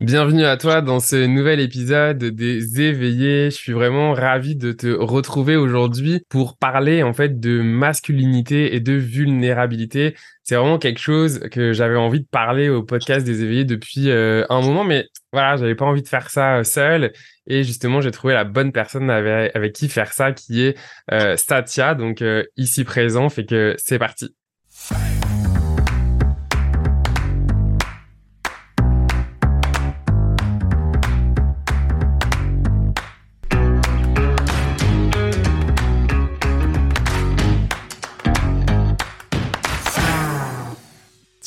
Bienvenue à toi dans ce nouvel épisode des éveillés. Je suis vraiment ravi de te retrouver aujourd'hui pour parler en fait de masculinité et de vulnérabilité. C'est vraiment quelque chose que j'avais envie de parler au podcast des éveillés depuis euh, un moment, mais voilà, j'avais pas envie de faire ça euh, seul. Et justement, j'ai trouvé la bonne personne avec, qui faire ça, qui est euh, Satya, donc ici présent. Fait que c'est parti.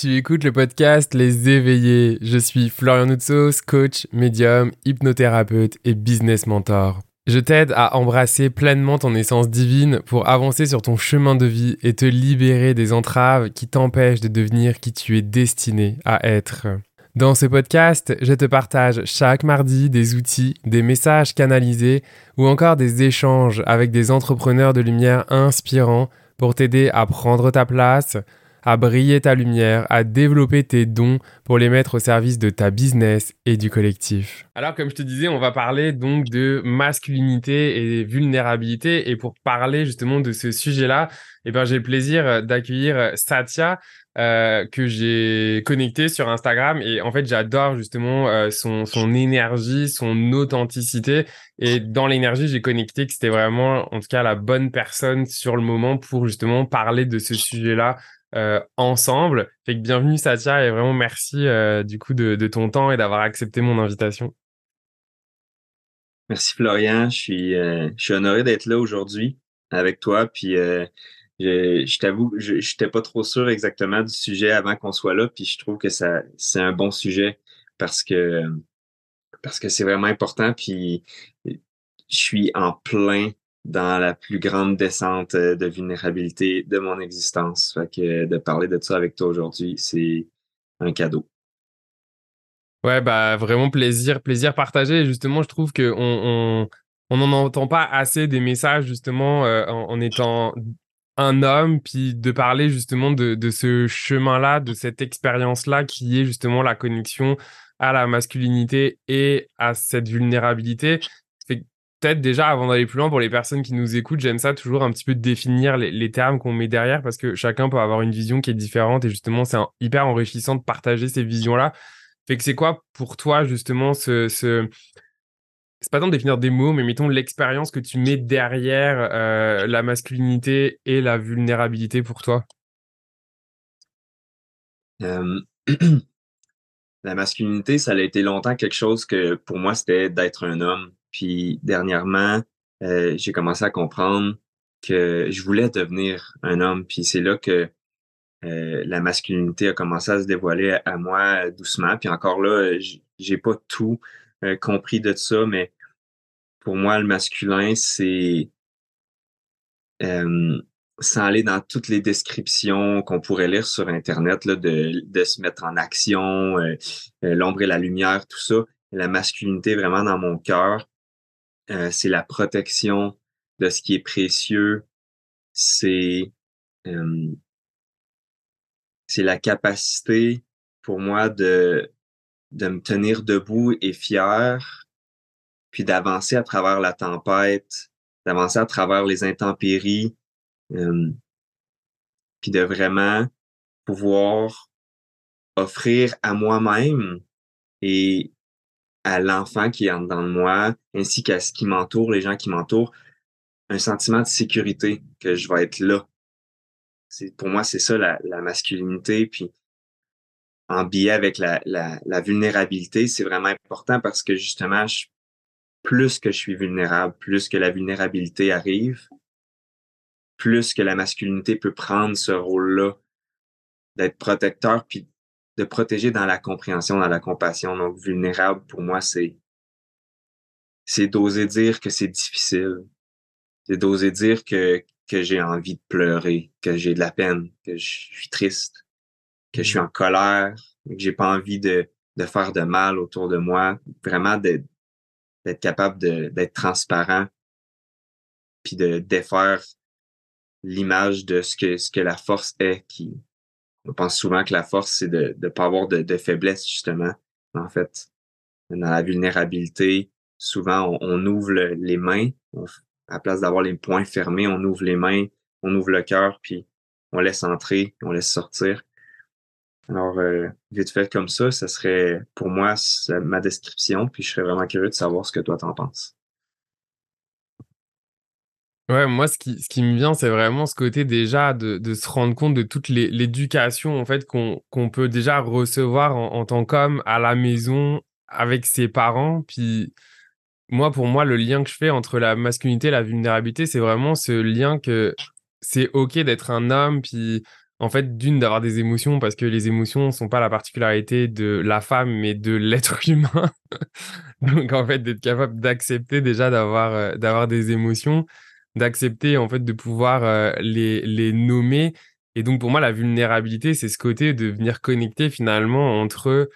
Tu écoutes le podcast Les Éveillés. Je suis Florian Noutsos, coach, médium, hypnothérapeute et business mentor. Je t'aide à embrasser pleinement ton essence divine pour avancer sur ton chemin de vie et te libérer des entraves qui t'empêchent de devenir qui tu es destiné à être. Dans ce podcast, je te partage chaque mardi des outils, des messages canalisés ou encore des échanges avec des entrepreneurs de lumière inspirants pour t'aider à prendre ta place, à briller ta lumière, à développer tes dons pour les mettre au service de ta business et du collectif. Alors, comme je te disais, on va parler donc de masculinité et vulnérabilité. Et pour parler justement de ce sujet-là, eh ben, j'ai le plaisir d'accueillir Satya. Euh, que j'ai connecté sur Instagram et en fait j'adore justement euh, son, son énergie, son authenticité et dans l'énergie j'ai connecté que c'était vraiment en tout cas la bonne personne sur le moment pour justement parler de ce sujet-là euh, ensemble. Fait que bienvenue Satya et vraiment merci euh, du coup de, ton temps et d'avoir accepté mon invitation. Merci Florian, je suis, euh, je suis honoré d'être là aujourd'hui avec toi. Puis je, je t'avoue, je n'étais pas trop sûr exactement du sujet avant qu'on soit là. Puis je trouve que ça c'est un bon sujet parce que parce que c'est vraiment important. Puis je suis en plein dans la plus grande descente euh, de vulnérabilité de mon existence. Fait que de parler de ça avec toi aujourd'hui, c'est un cadeau. Ouais, bah vraiment plaisir, plaisir partagé. justement, je trouve que on on n'en entend pas assez des messages justement euh, en, étant un homme, puis de parler justement de ce chemin-là, de cette expérience-là qui est justement la connexion à la masculinité et à cette vulnérabilité peut-être déjà, avant d'aller plus loin, pour les personnes qui nous écoutent, j'aime ça toujours un petit peu définir les, termes qu'on met derrière parce que chacun peut avoir une vision qui est différente et justement, c'est hyper enrichissant de partager ces visions-là. Fait que c'est quoi pour toi, justement, ce. ce... C'est pas tant de définir des mots, mais mettons l'expérience que tu mets derrière euh, la masculinité et la vulnérabilité pour toi? la masculinité, ça a été longtemps quelque chose que pour moi, c'était d'être un homme puis dernièrement, euh, j'ai commencé à comprendre que je voulais devenir un homme. Puis c'est là que euh, la masculinité a commencé à se dévoiler à, moi doucement. Puis encore là, j'ai pas tout euh, compris de ça, mais pour moi, le masculin, c'est sans aller dans toutes les descriptions qu'on pourrait lire sur Internet, là, de, de se mettre en action, l'ombre et la lumière, tout ça. La masculinité vraiment dans mon cœur, euh, c'est la protection de ce qui est précieux, c'est la capacité pour moi de, de me tenir debout et fier, puis d'avancer à travers la tempête, d'avancer à travers les intempéries, puis de vraiment pouvoir offrir à moi-même et à l'enfant qui est en de moi, ainsi qu'à ce qui m'entoure, les gens qui m'entourent, un sentiment de sécurité, que je vais être là. C'est, pour moi, c'est ça la, masculinité. Puis en biais avec la, la, vulnérabilité, c'est vraiment important parce que justement, plus que je suis vulnérable, plus que la vulnérabilité arrive, plus que la masculinité peut prendre ce rôle-là d'être protecteur puis de protéger dans la compréhension, dans la compassion. Donc, vulnérable, pour moi, c'est, c'est d'oser dire que c'est difficile. C'est d'oser dire que, que j'ai envie de pleurer, que j'ai de la peine, que je suis triste, que je suis en colère, que j'ai pas envie de, de faire de mal autour de moi. Vraiment d'être, capable d'être transparent puis de défaire l'image de ce que, ce que la force est qui, on pense souvent que la force, c'est de ne pas avoir de, faiblesse, justement. En fait, dans la vulnérabilité, souvent on, ouvre les mains, à la place d'avoir les poings fermés, on ouvre les mains, on ouvre le cœur, puis on laisse entrer, on laisse sortir. Alors, euh, vite fait comme ça, ça serait pour moi ma description, puis je serais vraiment curieux de savoir ce que toi t'en penses. Ouais, moi, ce qui, ce qui me vient, c'est vraiment ce côté déjà de, de se rendre compte de toute l'éducation en fait qu'on qu'on peut déjà recevoir en, en tant qu'homme à la maison avec ses parents. Puis moi, pour moi, le lien que je fais entre la masculinité et la vulnérabilité, c'est vraiment ce lien que c'est ok d'être un homme, puis en fait, d'une, d'avoir des émotions, parce que les émotions ne sont pas la particularité de la femme, mais de l'être humain. Donc, en fait, d'être capable d'accepter déjà d'avoir euh, d'avoir des émotions d'accepter en fait de pouvoir euh, les, les nommer. Et donc pour moi, la vulnérabilité, c'est ce côté de venir connecter finalement entre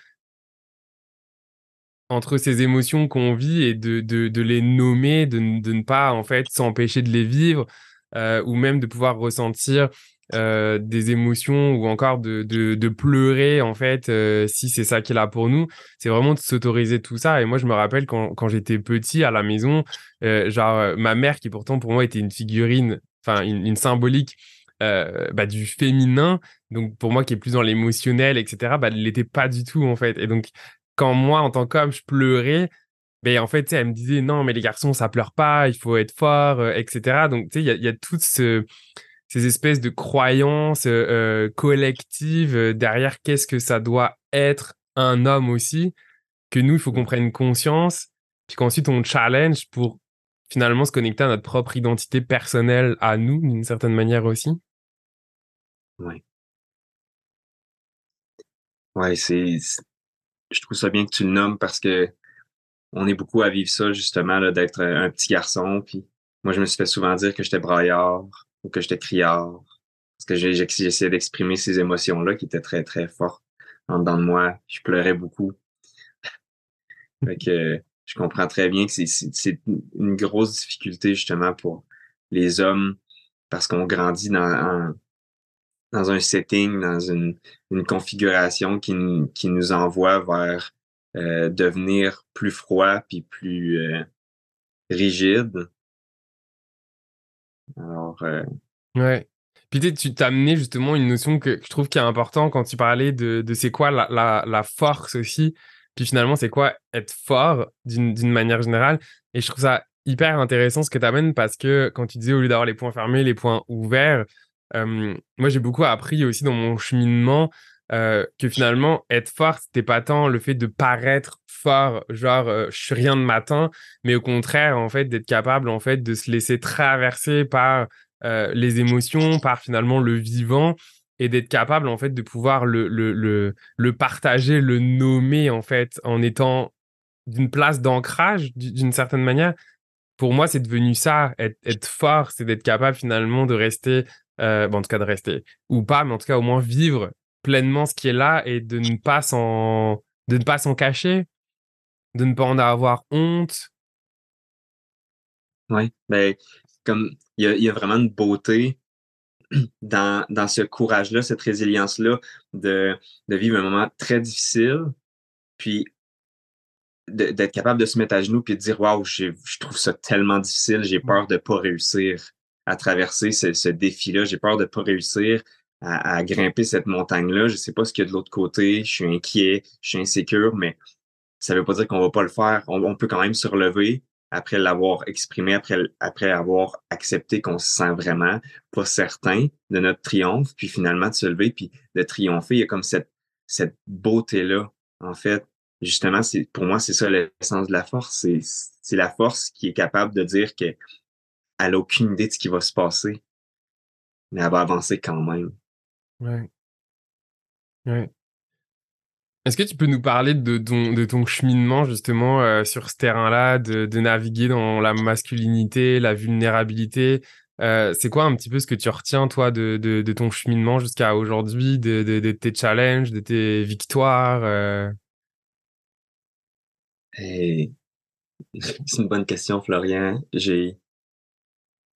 entre ces émotions qu'on vit et de, de, de les nommer, de, de, ne pas en fait s'empêcher de les vivre, euh, ou même de pouvoir ressentir euh, des émotions ou encore de, de, pleurer en fait euh, si c'est ça qui est là pour nous. C'est vraiment de s'autoriser tout ça. Et moi je me rappelle quand, quand j'étais petit à la maison euh, genre ma mère qui pourtant pour moi était une figurine enfin une, symbolique bah, du féminin donc pour moi qui est plus dans l'émotionnel etc bah elle l'était pas du tout en fait. Et donc quand moi en tant qu'homme je pleurais ben en fait elle me disait non mais les garçons ça pleure pas il faut être fort etc donc tu sais il y y a tout ce ces espèces de croyances euh, euh, collectives euh, derrière qu'est-ce que ça doit être un homme aussi, que nous, il faut qu'on prenne conscience, puis qu'ensuite on challenge pour finalement se connecter à notre propre identité personnelle à nous, d'une certaine manière aussi. Ouais. Ouais, c'est. Je trouve ça bien que tu le nommes parce que on est beaucoup à vivre ça, justement, d'être un petit garçon. Puis moi, je me suis fait souvent dire que j'étais braillard, ou que j'étais criard. Parce que j'essayais d'exprimer ces émotions-là qui étaient très, très fortes en dedans de moi. Je pleurais beaucoup. fait que je comprends très bien que c'est une grosse difficulté justement pour les hommes parce qu'on grandit dans un, dans un setting, dans une, une configuration qui, qui nous envoie vers euh, devenir plus froid puis plus euh, rigide. Alors. Euh... Ouais. Puis tu t'as amené justement une notion que je trouve qui est important quand tu parlais de, de c'est quoi la, la, la, force aussi. Puis finalement, c'est quoi être fort d'une manière générale. Et je trouve ça hyper intéressant ce que tu amènes parce que quand tu disais au lieu d'avoir les points fermés, les points ouverts, euh, moi j'ai beaucoup appris aussi dans mon cheminement euh, que finalement être fort c'était pas tant le fait de paraître fort genre euh, je suis rien de matin mais au contraire en fait d'être capable en fait de se laisser traverser par euh, les émotions par finalement le vivant et d'être capable en fait de pouvoir le, le, le, partager le nommer en fait en étant d'une place d'ancrage d'une certaine manière. Pour moi c'est devenu ça être, fort c'est d'être capable finalement de rester bon, en tout cas de rester ou pas mais en tout cas au moins vivre pleinement ce qui est là et de ne pas s'en de ne pas s'en cacher, de ne pas en avoir honte. Oui, ben comme il y a, y a, vraiment une beauté dans, dans ce courage-là, cette résilience-là de, de vivre un moment très difficile, puis d'être capable de se mettre à genoux puis de dire waouh, je trouve ça tellement difficile, j'ai peur de pas réussir à traverser ce, ce défi-là, j'ai peur de pas réussir à, grimper cette montagne-là. Je sais pas ce qu'il y a de l'autre côté. Je suis inquiet, je suis insécure, mais ça veut pas dire qu'on va pas le faire. On, peut quand même se relever après l'avoir exprimé, après, après avoir accepté qu'on se sent vraiment pas certain de notre triomphe, puis finalement de se lever, puis de triompher. Il y a comme cette, cette beauté-là, en fait. Justement, c'est pour moi, c'est ça l'essence de la force. C'est la force qui est capable de dire qu'elle n'a aucune idée de ce qui va se passer, mais elle va avancer quand même. Ouais. Ouais. Est-ce que tu peux nous parler de ton, de ton cheminement justement euh, sur ce terrain-là, de, de, naviguer dans la masculinité, la vulnérabilité? Euh, C'est quoi un petit peu ce que tu retiens toi de, de, de ton cheminement jusqu'à aujourd'hui, de, de, tes challenges, de tes victoires euh? C'est une bonne question, Florian. J'ai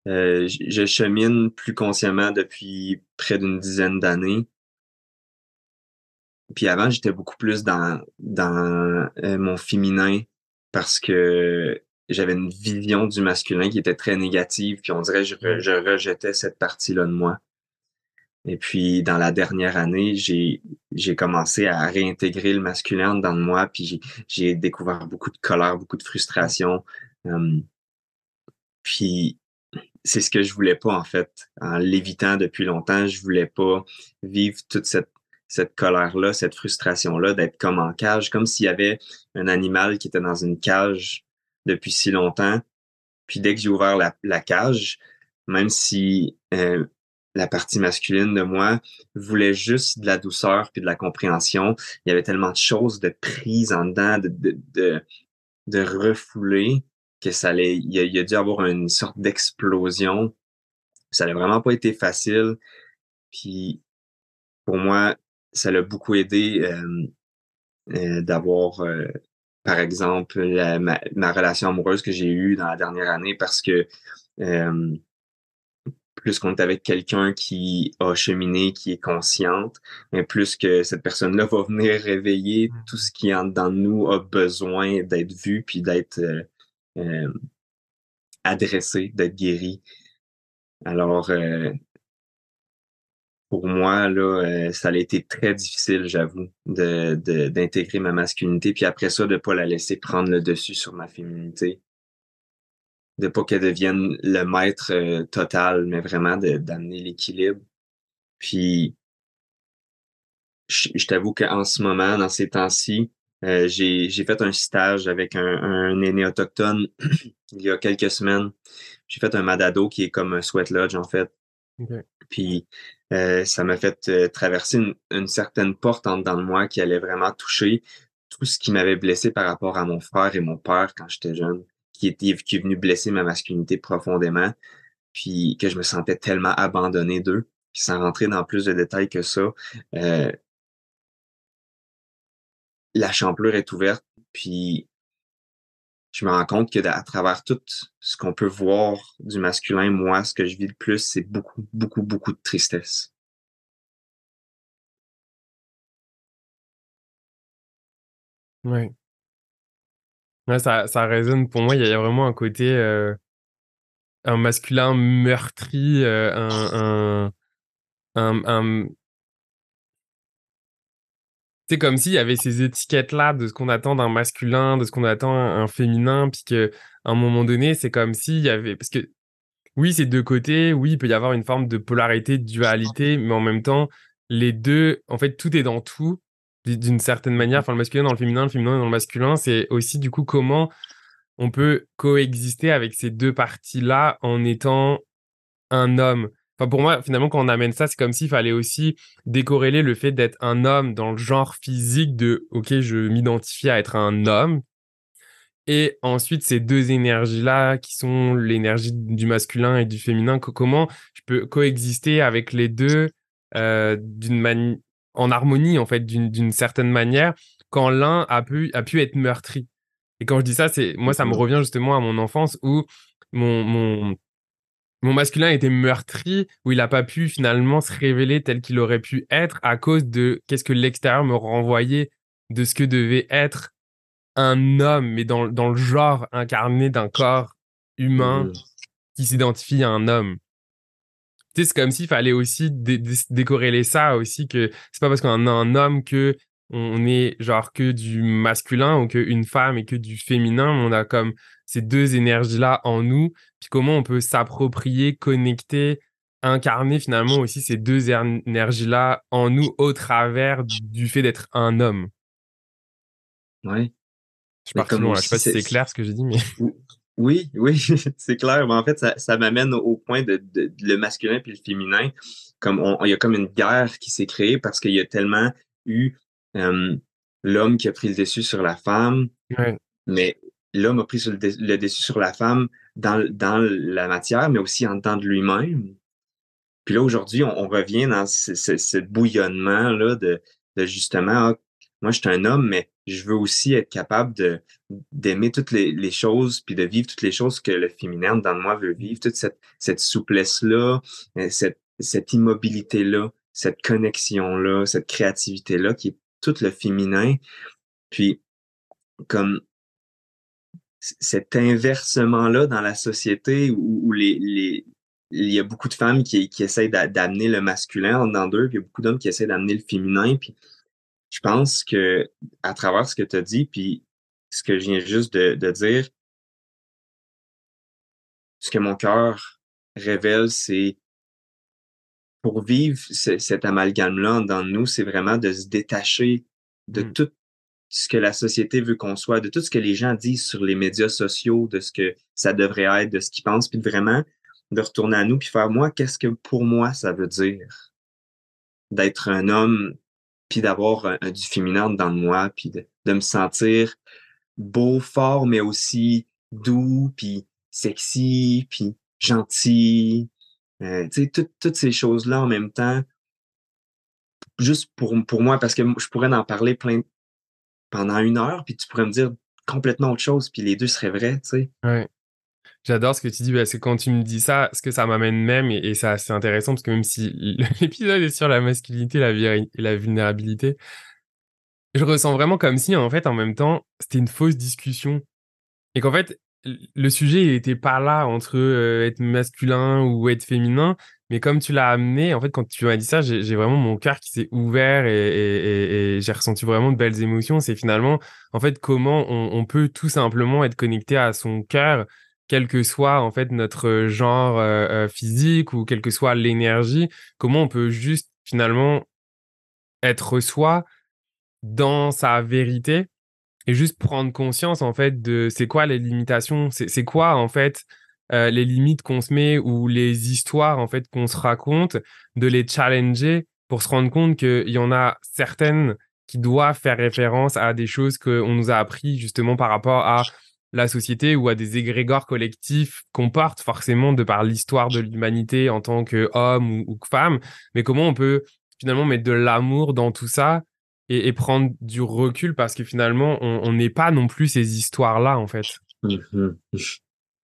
euh, je chemine plus consciemment depuis près d'une dizaine d'années. puis avant, j'étais beaucoup plus dans, dans euh, mon féminin parce que j'avais une vision du masculin qui était très négative, puis on dirait que je, je rejetais cette partie-là de moi. Et puis, dans la dernière année, j'ai, commencé à réintégrer le masculin dans moi, puis j'ai, découvert beaucoup de colère, beaucoup de frustration. Hum, puis, c'est ce que je voulais pas, en fait. En l'évitant depuis longtemps, je voulais pas vivre toute cette, cette colère-là, cette frustration-là, d'être comme en cage, comme s'il y avait un animal qui était dans une cage depuis si longtemps. Puis dès que j'ai ouvert la, cage, même si euh, la partie masculine de moi voulait juste de la douceur puis de la compréhension. Il y avait tellement de choses de prise en dedans, de, de, de, refouler que ça allait, il y, a, dû avoir une sorte d'explosion. Ça n'a vraiment pas été facile. Puis pour moi, ça l'a beaucoup aidé euh, euh, d'avoir, euh, par exemple, ma, ma, relation amoureuse que j'ai eue dans la dernière année parce que plus qu'on est avec quelqu'un qui a cheminé, qui est consciente, mais plus que cette personne-là va venir réveiller mmh. tout ce qui en dedans de nous a besoin d'être vu puis d'être euh, euh, adressé, d'être guéri. Alors, euh, pour moi, là, ça a été très difficile, j'avoue, d'intégrer ma masculinité, puis après ça, de pas la laisser prendre le dessus sur ma féminité de pas qu'elle devienne le maître euh, total, mais vraiment d'amener l'équilibre. Puis, je, t'avoue qu'en ce moment, dans ces temps-ci, euh, j'ai fait un stage avec un, un aîné autochtone il y a quelques semaines. J'ai fait un madado qui est comme un sweat lodge, en fait. Puis, euh, ça m'a fait traverser une, une, certaine porte en dedans de moi qui allait vraiment toucher tout ce qui m'avait blessé par rapport à mon frère et mon père quand j'étais jeune qui, était, qui est venu blesser ma masculinité profondément, puis que je me sentais tellement abandonné d'eux. Puis sans rentrer dans plus de détails que ça, euh, la champlure est ouverte, puis je me rends compte que à travers tout ce qu'on peut voir du masculin, moi, ce que je vis le plus, c'est beaucoup, beaucoup, beaucoup de tristesse. Oui ça, ça résonne pour moi. Il y, a vraiment un côté, euh, un masculin meurtri, euh, un, un, un, c'est comme s'il y avait ces étiquettes-là de ce qu'on attend d'un masculin, de ce qu'on attend d'un féminin, puis qu'à un moment donné, c'est comme s'il y avait. Parce que oui, c'est deux côtés, oui, il peut y avoir une forme de polarité, de dualité, mais en même temps, les deux, en fait, tout est dans tout d'une certaine manière, enfin le masculin dans le féminin, le féminin dans le masculin, c'est aussi du coup comment on peut coexister avec ces deux parties-là en étant un homme. Enfin pour moi, finalement, quand on amène ça, c'est comme s'il fallait aussi décorréler le fait d'être un homme dans le genre physique de OK, je m'identifie à être un homme. Et ensuite, ces deux énergies-là, qui sont l'énergie du masculin et du féminin, comment je peux coexister avec les deux euh, d'une en harmonie, en fait, d'une certaine manière, quand l'un a pu, a pu être meurtri. Et quand je dis ça, c'est moi, ça me revient justement à mon enfance où mon, mon, mon masculin était meurtri, où il n'a pas pu finalement se révéler tel qu'il aurait pu être à cause de qu'est-ce que l'extérieur me renvoyait de ce que devait être un homme, mais dans, dans le genre incarné d'un corps humain mmh qui s'identifie à un homme. C'est comme s'il fallait aussi décorréler ça aussi, que c'est pas parce qu'on a un homme que on est genre que du masculin ou qu'une femme et que du féminin, on a comme ces deux énergies-là en nous, puis comment on peut s'approprier, connecter, incarner finalement aussi ces deux énergies-là en nous au travers du fait d'être un homme? Oui. Je, je sais pas si c'est clair ce que j'ai dit, mais. Oui, oui, c'est clair. Mais en fait, ça, ça m'amène au point de, de, le masculin puis le féminin. Comme il y a comme une guerre qui s'est créée parce qu'il y a tellement eu l'homme qui a pris le dessus sur la femme. Mais l'homme a pris le, le, dessus sur la femme dans, dans la matière, mais aussi en dedans de lui-même. Puis là, aujourd'hui, on, revient dans ce, ce, bouillonnement-là de, de justement, ah, moi, je suis un homme, mais je veux aussi être capable d'aimer toutes les, les, choses, puis de vivre toutes les choses que le féminin dans moi veut vivre, toute cette, cette souplesse-là, euh, cette, cette immobilité-là, cette connexion-là, cette créativité-là qui est tout le féminin. Puis, comme cet inversement-là dans la société où, il y a beaucoup de femmes qui, qui essayent d'amener le masculin dans d'eux, puis il y a beaucoup d'hommes qui essaient d'amener le féminin. Puis je pense que à travers ce que tu as dit, puis ce que je viens juste de dire, ce que mon cœur révèle, c'est pour vivre cet amalgame-là dans nous, c'est vraiment de se détacher de mmh. tout ce que la société veut qu'on soit, de tout ce que les gens disent sur les médias sociaux, de ce que ça devrait être, de ce qu'ils pensent, puis vraiment de retourner à nous, puis faire moi, qu'est-ce que pour moi ça veut dire? D'être un homme, puis d'avoir du féminin dans moi, puis de, me sentir beau, fort, mais aussi doux, puis sexy, puis gentil, euh, toutes ces choses-là en même temps, juste pour, pour moi, parce que je pourrais en parler plein pendant une heure, puis tu pourrais me dire complètement autre chose, puis les deux seraient vrais, tu sais. Ouais. J'adore ce que tu dis, parce que quand tu me dis ça, ce que ça m'amène même, et, c'est assez intéressant, parce que même si l'épisode est sur la masculinité la, et la vulnérabilité, je ressens vraiment comme si, en fait, en même temps, c'était une fausse discussion. Et qu'en fait, le sujet, il était pas là entre euh, être masculin ou être féminin, mais comme tu l'as amené, en fait, quand tu m'as dit ça, j'ai vraiment mon cœur qui s'est ouvert et, j'ai ressenti vraiment de belles émotions. C'est finalement, en fait, comment on, peut tout simplement être connecté à son cœur, quel que soit en fait notre genre euh, euh, physique ou quelle que soit l'énergie. Comment on peut juste finalement être soi dans sa vérité et juste prendre conscience en fait de c'est quoi les limitations, c'est quoi en fait euh, les limites qu'on se met ou les histoires en fait qu'on se raconte, de les challenger pour se rendre compte qu'il y en a certaines qui doivent faire référence à des choses qu'on nous a appris justement par rapport à la société ou à des égrégores collectifs qu'on porte forcément de par l'histoire de l'humanité en tant qu'homme ou, ou que femme, mais comment on peut finalement mettre de l'amour dans tout ça et, prendre du recul parce que finalement on n'est pas non plus ces histoires-là en fait. Mmh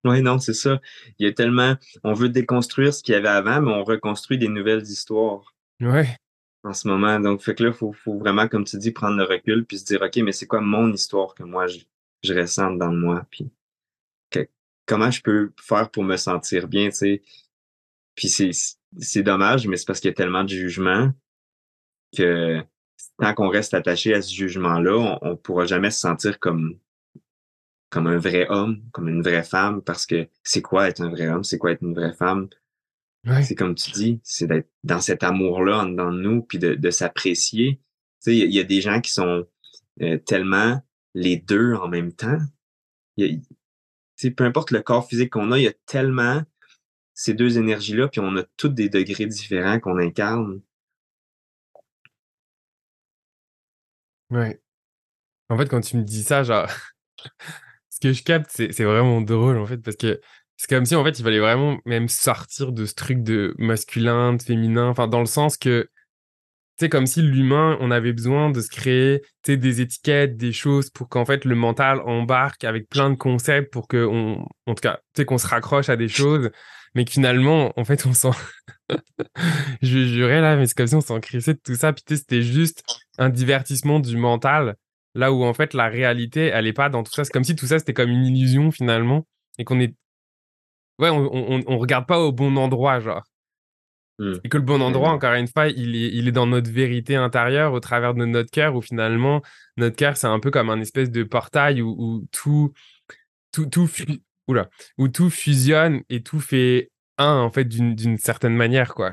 oui, non, c'est ça. Il y a tellement. On veut déconstruire ce qu'il y avait avant, mais on reconstruit des nouvelles histoires. Ouais. En ce moment. Donc, fait que là, il faut, vraiment, comme tu dis, prendre le recul puis se dire, OK, mais c'est quoi mon histoire que moi, je, je ressens dans moi? Puis comment je peux faire pour me sentir bien, tu sais? Puis c'est dommage, mais c'est parce qu'il y a tellement de jugement que tant qu'on reste attaché à ce jugement-là, on ne pourra jamais se sentir comme comme un vrai homme, comme une vraie femme, parce que c'est quoi être un vrai homme, c'est quoi être une vraie femme? C'est comme tu dis, c'est d'être dans cet amour-là dans nous, puis de, de s'apprécier. Tu sais, il y, a des gens qui sont euh, tellement les deux en même temps. Y a, peu importe le corps physique qu'on a, il y a tellement ces deux énergies-là, puis on a tous des degrés différents qu'on incarne. Ouais. En fait, quand tu me dis ça, genre, ce que je capte, c'est vraiment drôle, en fait, parce que c'est comme si, en fait, il fallait vraiment même sortir de ce truc de masculin, de féminin, enfin, dans le sens que, c'est comme si l'humain, on avait besoin de se créer, des étiquettes, des choses pour qu'en fait, le mental embarque avec plein de concepts pour que, on, en tout cas, tu sais, qu'on se raccroche à des choses, mais que finalement, en fait, on s'en... je jurer là, mais c'est comme si on s'en crissait de tout ça, puis c'était juste un divertissement du mental Là où en fait la réalité, elle est pas dans tout ça. C'est comme si tout ça c'était comme une illusion finalement et qu'on est, ouais, on, on, regarde pas au bon endroit genre. Mmh. Et que le bon endroit, encore une fois, il est, il est dans notre vérité intérieure, au travers de notre cœur, où finalement, notre cœur, c'est un peu comme un espèce de portail où, tout, tout, tout, oula, où tout fusionne et tout fait un, en fait, d'une certaine manière, quoi.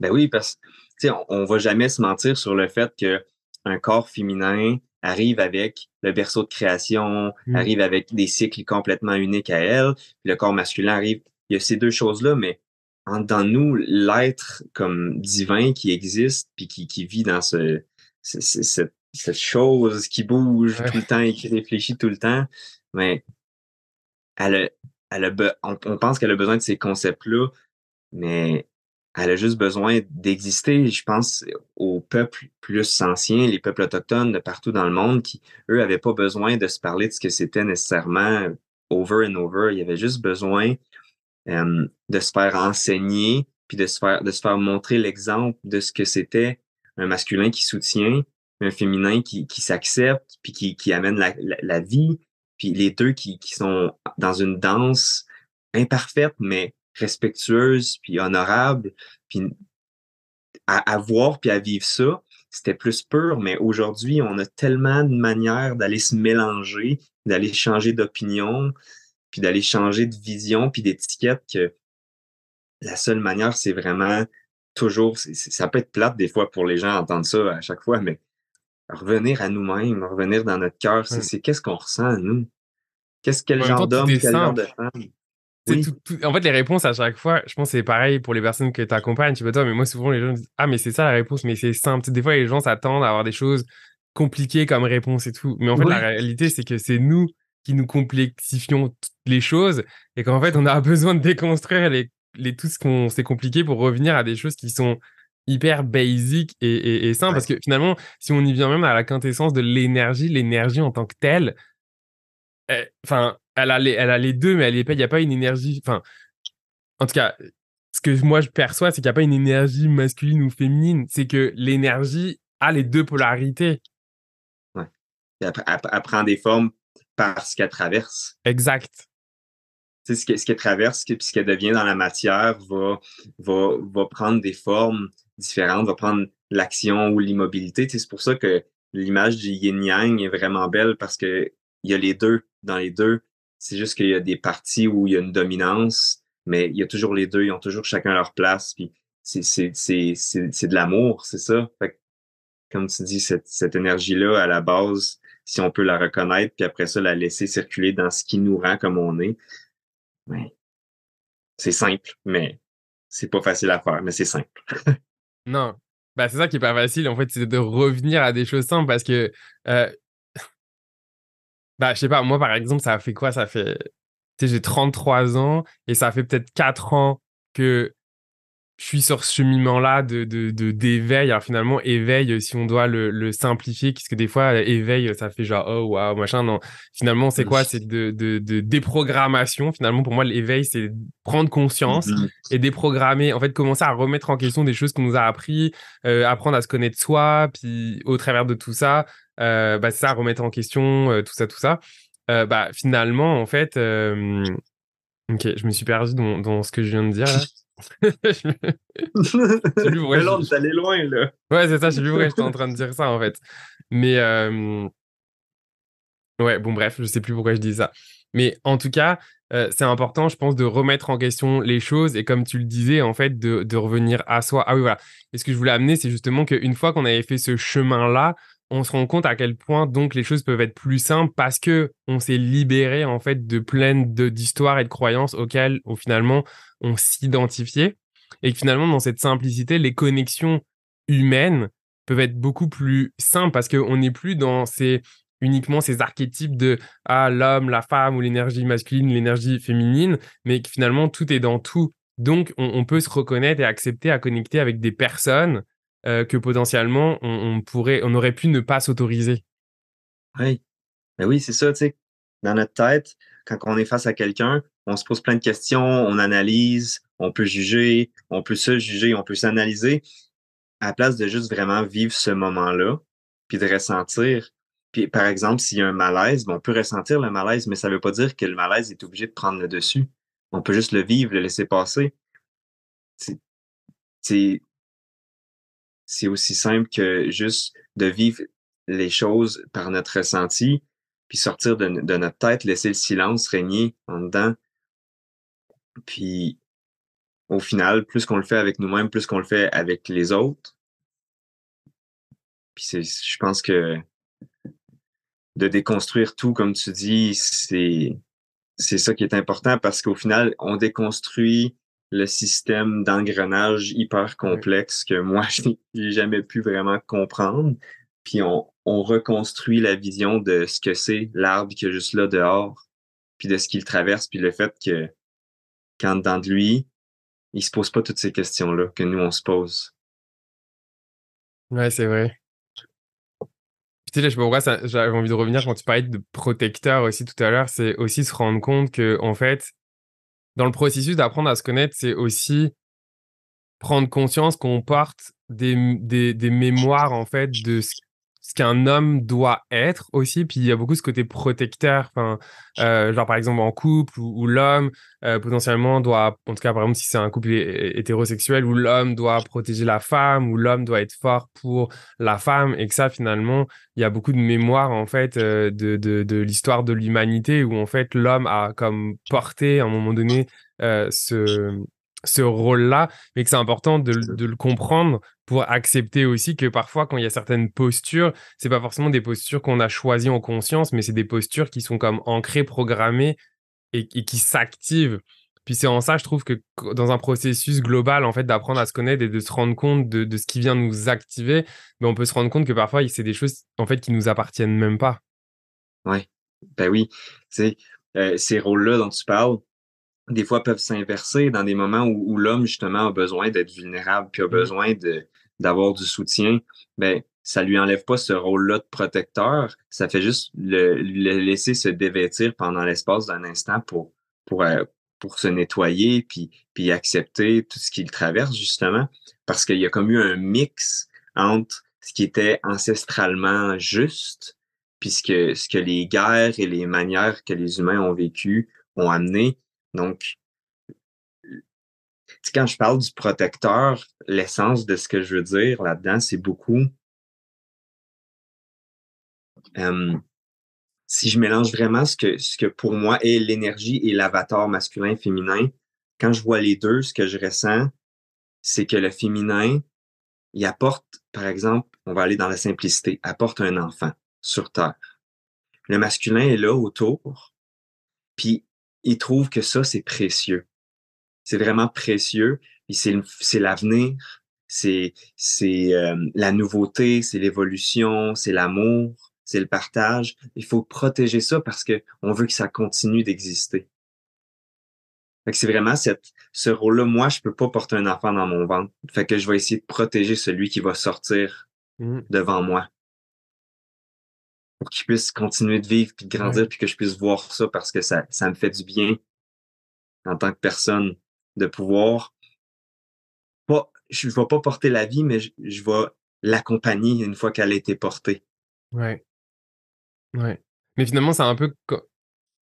Ben oui, parce que, on, on va jamais se mentir sur le fait que un corps féminin arrive avec le berceau de création, mmh. arrive avec des cycles complètement uniques à elle, le corps masculin arrive. Il y a ces deux choses-là, mais en, dans nous, l'être comme divin qui existe, puis qui, qui vit dans ce, cette, cette chose qui bouge tout le temps et qui réfléchit tout le temps, mais elle elle a, on, pense qu'elle a besoin de ces concepts-là, mais elle a juste besoin d'exister. Je pense aux peuples plus anciens, les peuples autochtones de partout dans le monde, qui, eux, n'avaient pas besoin de se parler de ce que c'était nécessairement over and over. Il y avait juste besoin de se faire enseigner, puis de se faire, de se faire montrer l'exemple de ce que c'était un masculin qui soutient, un féminin qui, qui s'accepte, puis qui, qui amène la, la, vie, puis les deux qui, sont dans une danse imparfaite, mais respectueuse, puis honorable, puis à, à voir puis à vivre ça, c'était plus pur, mais aujourd'hui, on a tellement de manières d'aller se mélanger, d'aller changer d'opinion, puis d'aller changer de vision, puis d'étiquette que la seule manière, c'est vraiment toujours, ça peut être plate des fois pour les gens d'entendre ça à chaque fois, mais revenir à nous-mêmes, revenir dans notre cœur, c'est qu'est-ce qu'on ressent, nous? Qu'est-ce quel genre d'homme, quel genre de femme? en fait, les réponses à chaque fois, je pense que c'est pareil pour les personnes que tu accompagnes, tu vois, toi, mais moi, souvent, les gens disent Ah, mais c'est ça la réponse, mais c'est simple. des fois, les gens s'attendent à avoir des choses compliquées comme réponse et tout. Mais en fait, la réalité, c'est que c'est nous qui nous complexifions les choses et qu'en fait, on a besoin de déconstruire les, les, tout ce qu'on s'est compliqué pour revenir à des choses qui sont hyper basiques et, et, simples. Parce que finalement, si on y vient même à la quintessence de l'énergie, l'énergie en tant que telle, eh, enfin, elle a les, elle a les deux, mais il n'y a pas une énergie. Enfin, en tout cas, ce que moi je perçois, c'est qu'il n'y a pas une énergie masculine ou féminine. C'est que l'énergie a les deux polarités. Ouais. Elle, prend des formes parce qu'elle traverse. Exact. Tu sais, ce qu'elle traverse, ce qu'elle devient dans la matière va, va, va prendre des formes différentes, va prendre l'action ou l'immobilité. c'est pour ça que l'image du yin-yang est vraiment belle parce que il y a les deux. Dans les deux, c'est juste qu'il y a des parties où il y a une dominance, mais il y a toujours les deux, ils ont toujours chacun leur place, puis c'est, de l'amour, c'est ça. Fait comme tu dis, cette, cette énergie-là, à la base, si on peut la reconnaître, puis après ça, la laisser circuler dans ce qui nous rend comme on est, ouais. c'est simple, mais c'est pas facile à faire, mais c'est simple. non. Bah, c'est ça qui est pas facile, en fait, c'est de revenir à des choses simples parce que euh, bah, je sais pas, moi, par exemple, ça fait quoi? Ça fait. Tu sais, j'ai 33 ans et ça fait peut-être 4 ans que je suis sur ce cheminement-là de, de, d'éveil. Alors finalement, éveil, si on doit le, le simplifier, parce que des fois, éveil, ça fait genre, oh, waouh, machin. Non, finalement, c'est quoi? C'est de, de, de déprogrammation. Finalement, pour moi, l'éveil, c'est prendre conscience mm-hmm. et déprogrammer. En fait, commencer à remettre en question des choses qu'on nous a appris, euh, apprendre à se connaître soi, puis au travers de tout ça, euh, bah, ça, remettre en question, euh, tout ça, tout ça. Euh, bah, finalement, en fait, ok, je me suis perdu dans, dans, ce que je viens de dire là. Je Mais là, on allé loin là. Ouais, c'est ça, je sais plus pourquoi j'étais en train de dire ça en fait. Mais ouais, bon, bref, je sais plus pourquoi je dis ça. Mais en tout cas, c'est important, je pense, de remettre en question les choses et comme tu le disais, en fait, de, de revenir à soi. Ah oui, voilà. Et ce que je voulais amener, c'est justement qu'une fois qu'on avait fait ce chemin-là, on se rend compte à quel point donc les choses peuvent être plus simples parce que on s'est libéré en fait de plein d'histoires et de croyances auxquelles au finalement on s'identifiait et que finalement dans cette simplicité les connexions humaines peuvent être beaucoup plus simples parce qu'on n'est plus dans ces uniquement ces archétypes de ah l'homme la femme ou l'énergie masculine l'énergie féminine mais que finalement tout est dans tout. Donc on peut se reconnaître et accepter à connecter avec des personnes euh, que potentiellement on, pourrait, on aurait pu ne pas s'autoriser. Oui, ben oui, c'est ça, tu sais. Dans notre tête, quand on est face à quelqu'un, on se pose plein de questions, on analyse, on peut juger, on peut se juger, on peut s'analyser, à la place de juste vraiment vivre ce moment-là, puis de ressentir. Puis, par exemple, s'il y a un malaise, ben, on peut ressentir le malaise, mais ça ne veut pas dire que le malaise est obligé de prendre le dessus. On peut juste le vivre, le laisser passer. C'est c'est aussi simple que juste de vivre les choses par notre ressenti, puis sortir de, notre tête, laisser le silence régner en dedans. Puis au final, plus qu'on le fait avec nous-mêmes, plus qu'on le fait avec les autres. Puis je pense que de déconstruire tout, comme tu dis, c'est, c'est ça qui est important parce qu'au final, on déconstruit le système d'engrenage hyper complexe que moi, j'ai jamais pu vraiment comprendre. Puis on, on reconstruit la vision de ce que c'est l'arbre qui est juste là dehors, puis de ce qu'il traverse, puis le fait que quand dans de lui, il se pose pas toutes ces questions-là que nous, on se pose. Ouais, c'est vrai. tu sais, je sais pas pourquoi j'avais envie de revenir quand tu parlais de protecteur aussi tout à l'heure, c'est aussi se rendre compte que, en fait, dans le processus d'apprendre à se connaître, c'est aussi prendre conscience qu'on porte des, des, des, mémoires en fait de ce ce qu'un homme doit être aussi. Puis il y a beaucoup ce côté protecteur. Enfin, euh, genre par exemple en couple où, l'homme euh, potentiellement doit, en tout cas par exemple si c'est un couple hétérosexuel où l'homme doit protéger la femme, où l'homme doit être fort pour la femme et que ça finalement il y a beaucoup de mémoire en fait euh, de, de, de l'histoire de l'humanité où en fait l'homme a comme porté à un moment donné ce ce rôle-là, mais que c'est important de, de, le comprendre pour accepter aussi que parfois, quand il y a certaines postures, c'est pas forcément des postures qu'on a choisies en conscience, mais c'est des postures qui sont comme ancrées, programmées et, qui s'activent. Puis c'est en ça, je trouve que dans un processus global, en fait, d'apprendre à se connaître et de se rendre compte de, de ce qui vient nous activer, mais ben, on peut se rendre compte que parfois, c'est des choses, en fait, qui nous appartiennent même pas. Ouais, ben oui, c'est euh, ces rôles-là dont tu parles, des fois peuvent s'inverser dans des moments où, l'homme justement a besoin d'être vulnérable puis a mmh. besoin de d'avoir du soutien, ben ça lui enlève pas ce rôle-là de protecteur, ça fait juste le, laisser se dévêtir pendant l'espace d'un instant pour pour euh, pour se nettoyer puis puis accepter tout ce qu'il traverse justement. Parce qu'il y a comme eu un mix entre ce qui était ancestralement juste puisque ce que les guerres et les manières que les humains ont vécu ont amené. Donc, quand je parle du protecteur, l'essence de ce que je veux dire là-dedans, c'est beaucoup. si je mélange vraiment ce que, ce que pour moi est l'énergie et l'avatar masculin-féminin, quand je vois les deux, ce que je ressens, c'est que le féminin, il apporte, par exemple, on va aller dans la simplicité, apporte un enfant sur Terre. Le masculin est là autour, puis ils trouvent que ça, c'est précieux. C'est vraiment précieux. Et c'est l'avenir, c'est c'est euh, la nouveauté, c'est l'évolution, c'est l'amour, c'est le partage. Il faut protéger ça parce que on veut que ça continue d'exister. c'est vraiment cette, ce rôle-là. Moi, je peux pas porter un enfant dans mon ventre. Fait que je vais essayer de protéger celui qui va sortir mmh. devant moi pour qu'il puisse continuer de vivre puis de grandir puis que je puisse voir ça parce que ça, ça me fait du bien en tant que personne de pouvoir pas je vais pas porter la vie mais je, vais l'accompagner une fois qu'elle a été portée. Ouais. Ouais. Mais finalement c'est un peu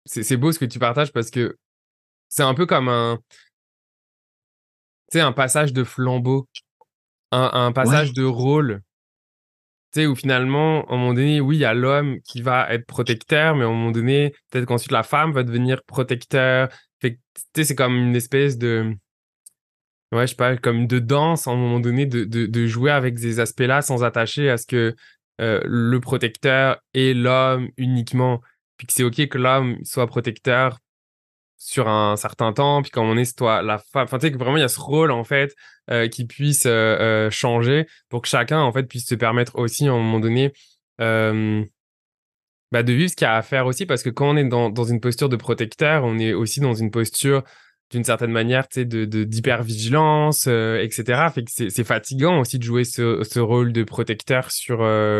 c'est beau ce que tu partages parce que c'est un peu comme un tu sais un passage de flambeau, un, un passage de rôle tu sais, où finalement, à un moment donné, oui, il y a l'homme qui va être protecteur, mais à un moment donné, peut-être qu'ensuite la femme va devenir protecteur. C'est comme une espèce de. Ouais, je sais comme de danse, à un moment donné, de, de, jouer avec ces aspects-là sans attacher à ce que euh, le protecteur est l'homme uniquement. Puis que c'est OK que l'homme soit protecteur sur un certain temps, puis quand on est toi la femme, enfin tu sais que vraiment il y a ce rôle en fait euh, qui puisse euh, changer pour que chacun en fait puisse se permettre aussi à un moment donné bah, de vivre ce qu'il y a à faire aussi parce que quand on est dans, dans une posture de protecteur, on est aussi dans une posture d'une certaine manière tu sais de d'hypervigilance etc fait que c'est fatigant aussi de jouer ce, ce rôle de protecteur sur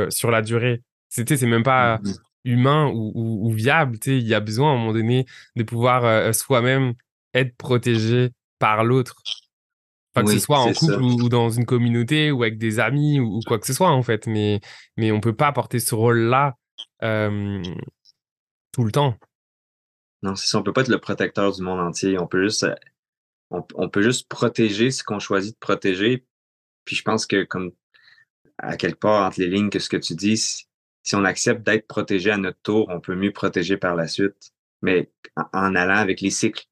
sur la durée c'était c'est même pas mmh humain ou, ou, viable. Il y a besoin à un moment donné de pouvoir euh, soi-même être protégé par l'autre. Enfin, que ce soit en couple ou, dans une communauté ou avec des amis ou, quoi que ce soit en fait. Mais, mais on peut pas porter ce rôle-là tout le temps. Non, c'est ça. On peut pas être le protecteur du monde entier. On peut juste, euh, on, peut juste protéger ce qu'on choisit de protéger. Puis je pense que comme à quelque part entre les lignes que ce que tu dis, si on accepte d'être protégé à notre tour, on peut mieux protéger par la suite, mais en, allant avec les cycles.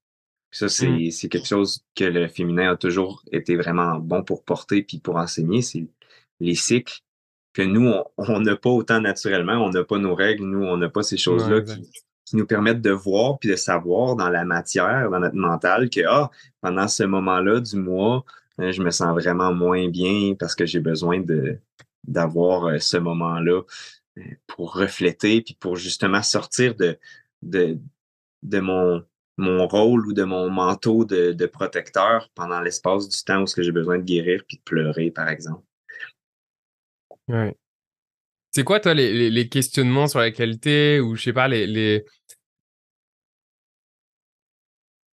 Ça, mmh. c'est quelque chose que le féminin a toujours été vraiment bon pour porter puis pour enseigner, c'est les cycles que nous, on n'a pas autant naturellement, on n'a pas nos règles, nous, on n'a pas ces choses-là qui, qui, nous permettent de voir puis de savoir dans la matière, dans notre mental, que ah, pendant ce moment-là du mois, euh, je me sens vraiment moins bien parce que j'ai besoin de d'avoir euh, ce moment-là pour refléter, puis pour justement sortir de, de, de mon, mon rôle ou de mon manteau de, de protecteur pendant l'espace du temps où j'ai besoin de guérir puis de pleurer, par exemple. Ouais. C'est quoi, toi, les, les, questionnements sur la qualité ou, je sais pas, les, les,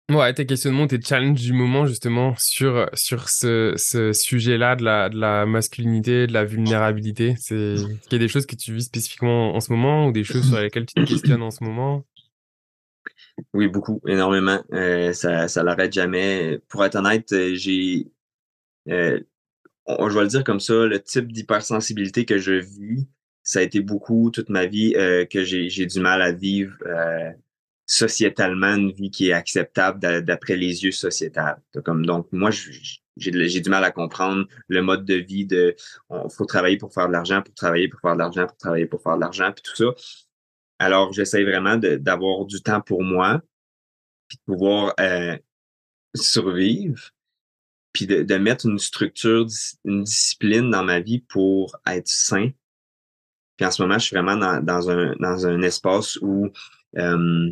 Ouais, tes questionnements, tes challenges du moment, justement, sur, sur ce, ce sujet-là de la, de la masculinité, de la vulnérabilité? C'est, qu'il y a des choses que tu vis spécifiquement en ce moment ou des choses sur lesquelles tu te questionnes en ce moment? Oui, beaucoup, énormément. Euh, ça, ça l'arrête jamais. Pour être honnête, euh, j'ai, euh, je vais le dire comme ça, le type d'hypersensibilité que je vis, ça a été beaucoup toute ma vie euh, que j'ai, du mal à vivre euh, sociétalement une vie qui est acceptable d'après les yeux sociétals. Comme donc moi j'ai j'ai du mal à comprendre le mode de vie de on faut travailler pour faire de l'argent, pour travailler pour faire de l'argent, pour travailler pour faire de l'argent, puis tout ça. Alors j'essaie vraiment d'avoir du temps pour moi, puis de pouvoir euh, survivre, puis de, de, mettre une structure, une discipline dans ma vie pour être sain. Puis en ce moment, je suis vraiment dans, dans un dans un espace où euh,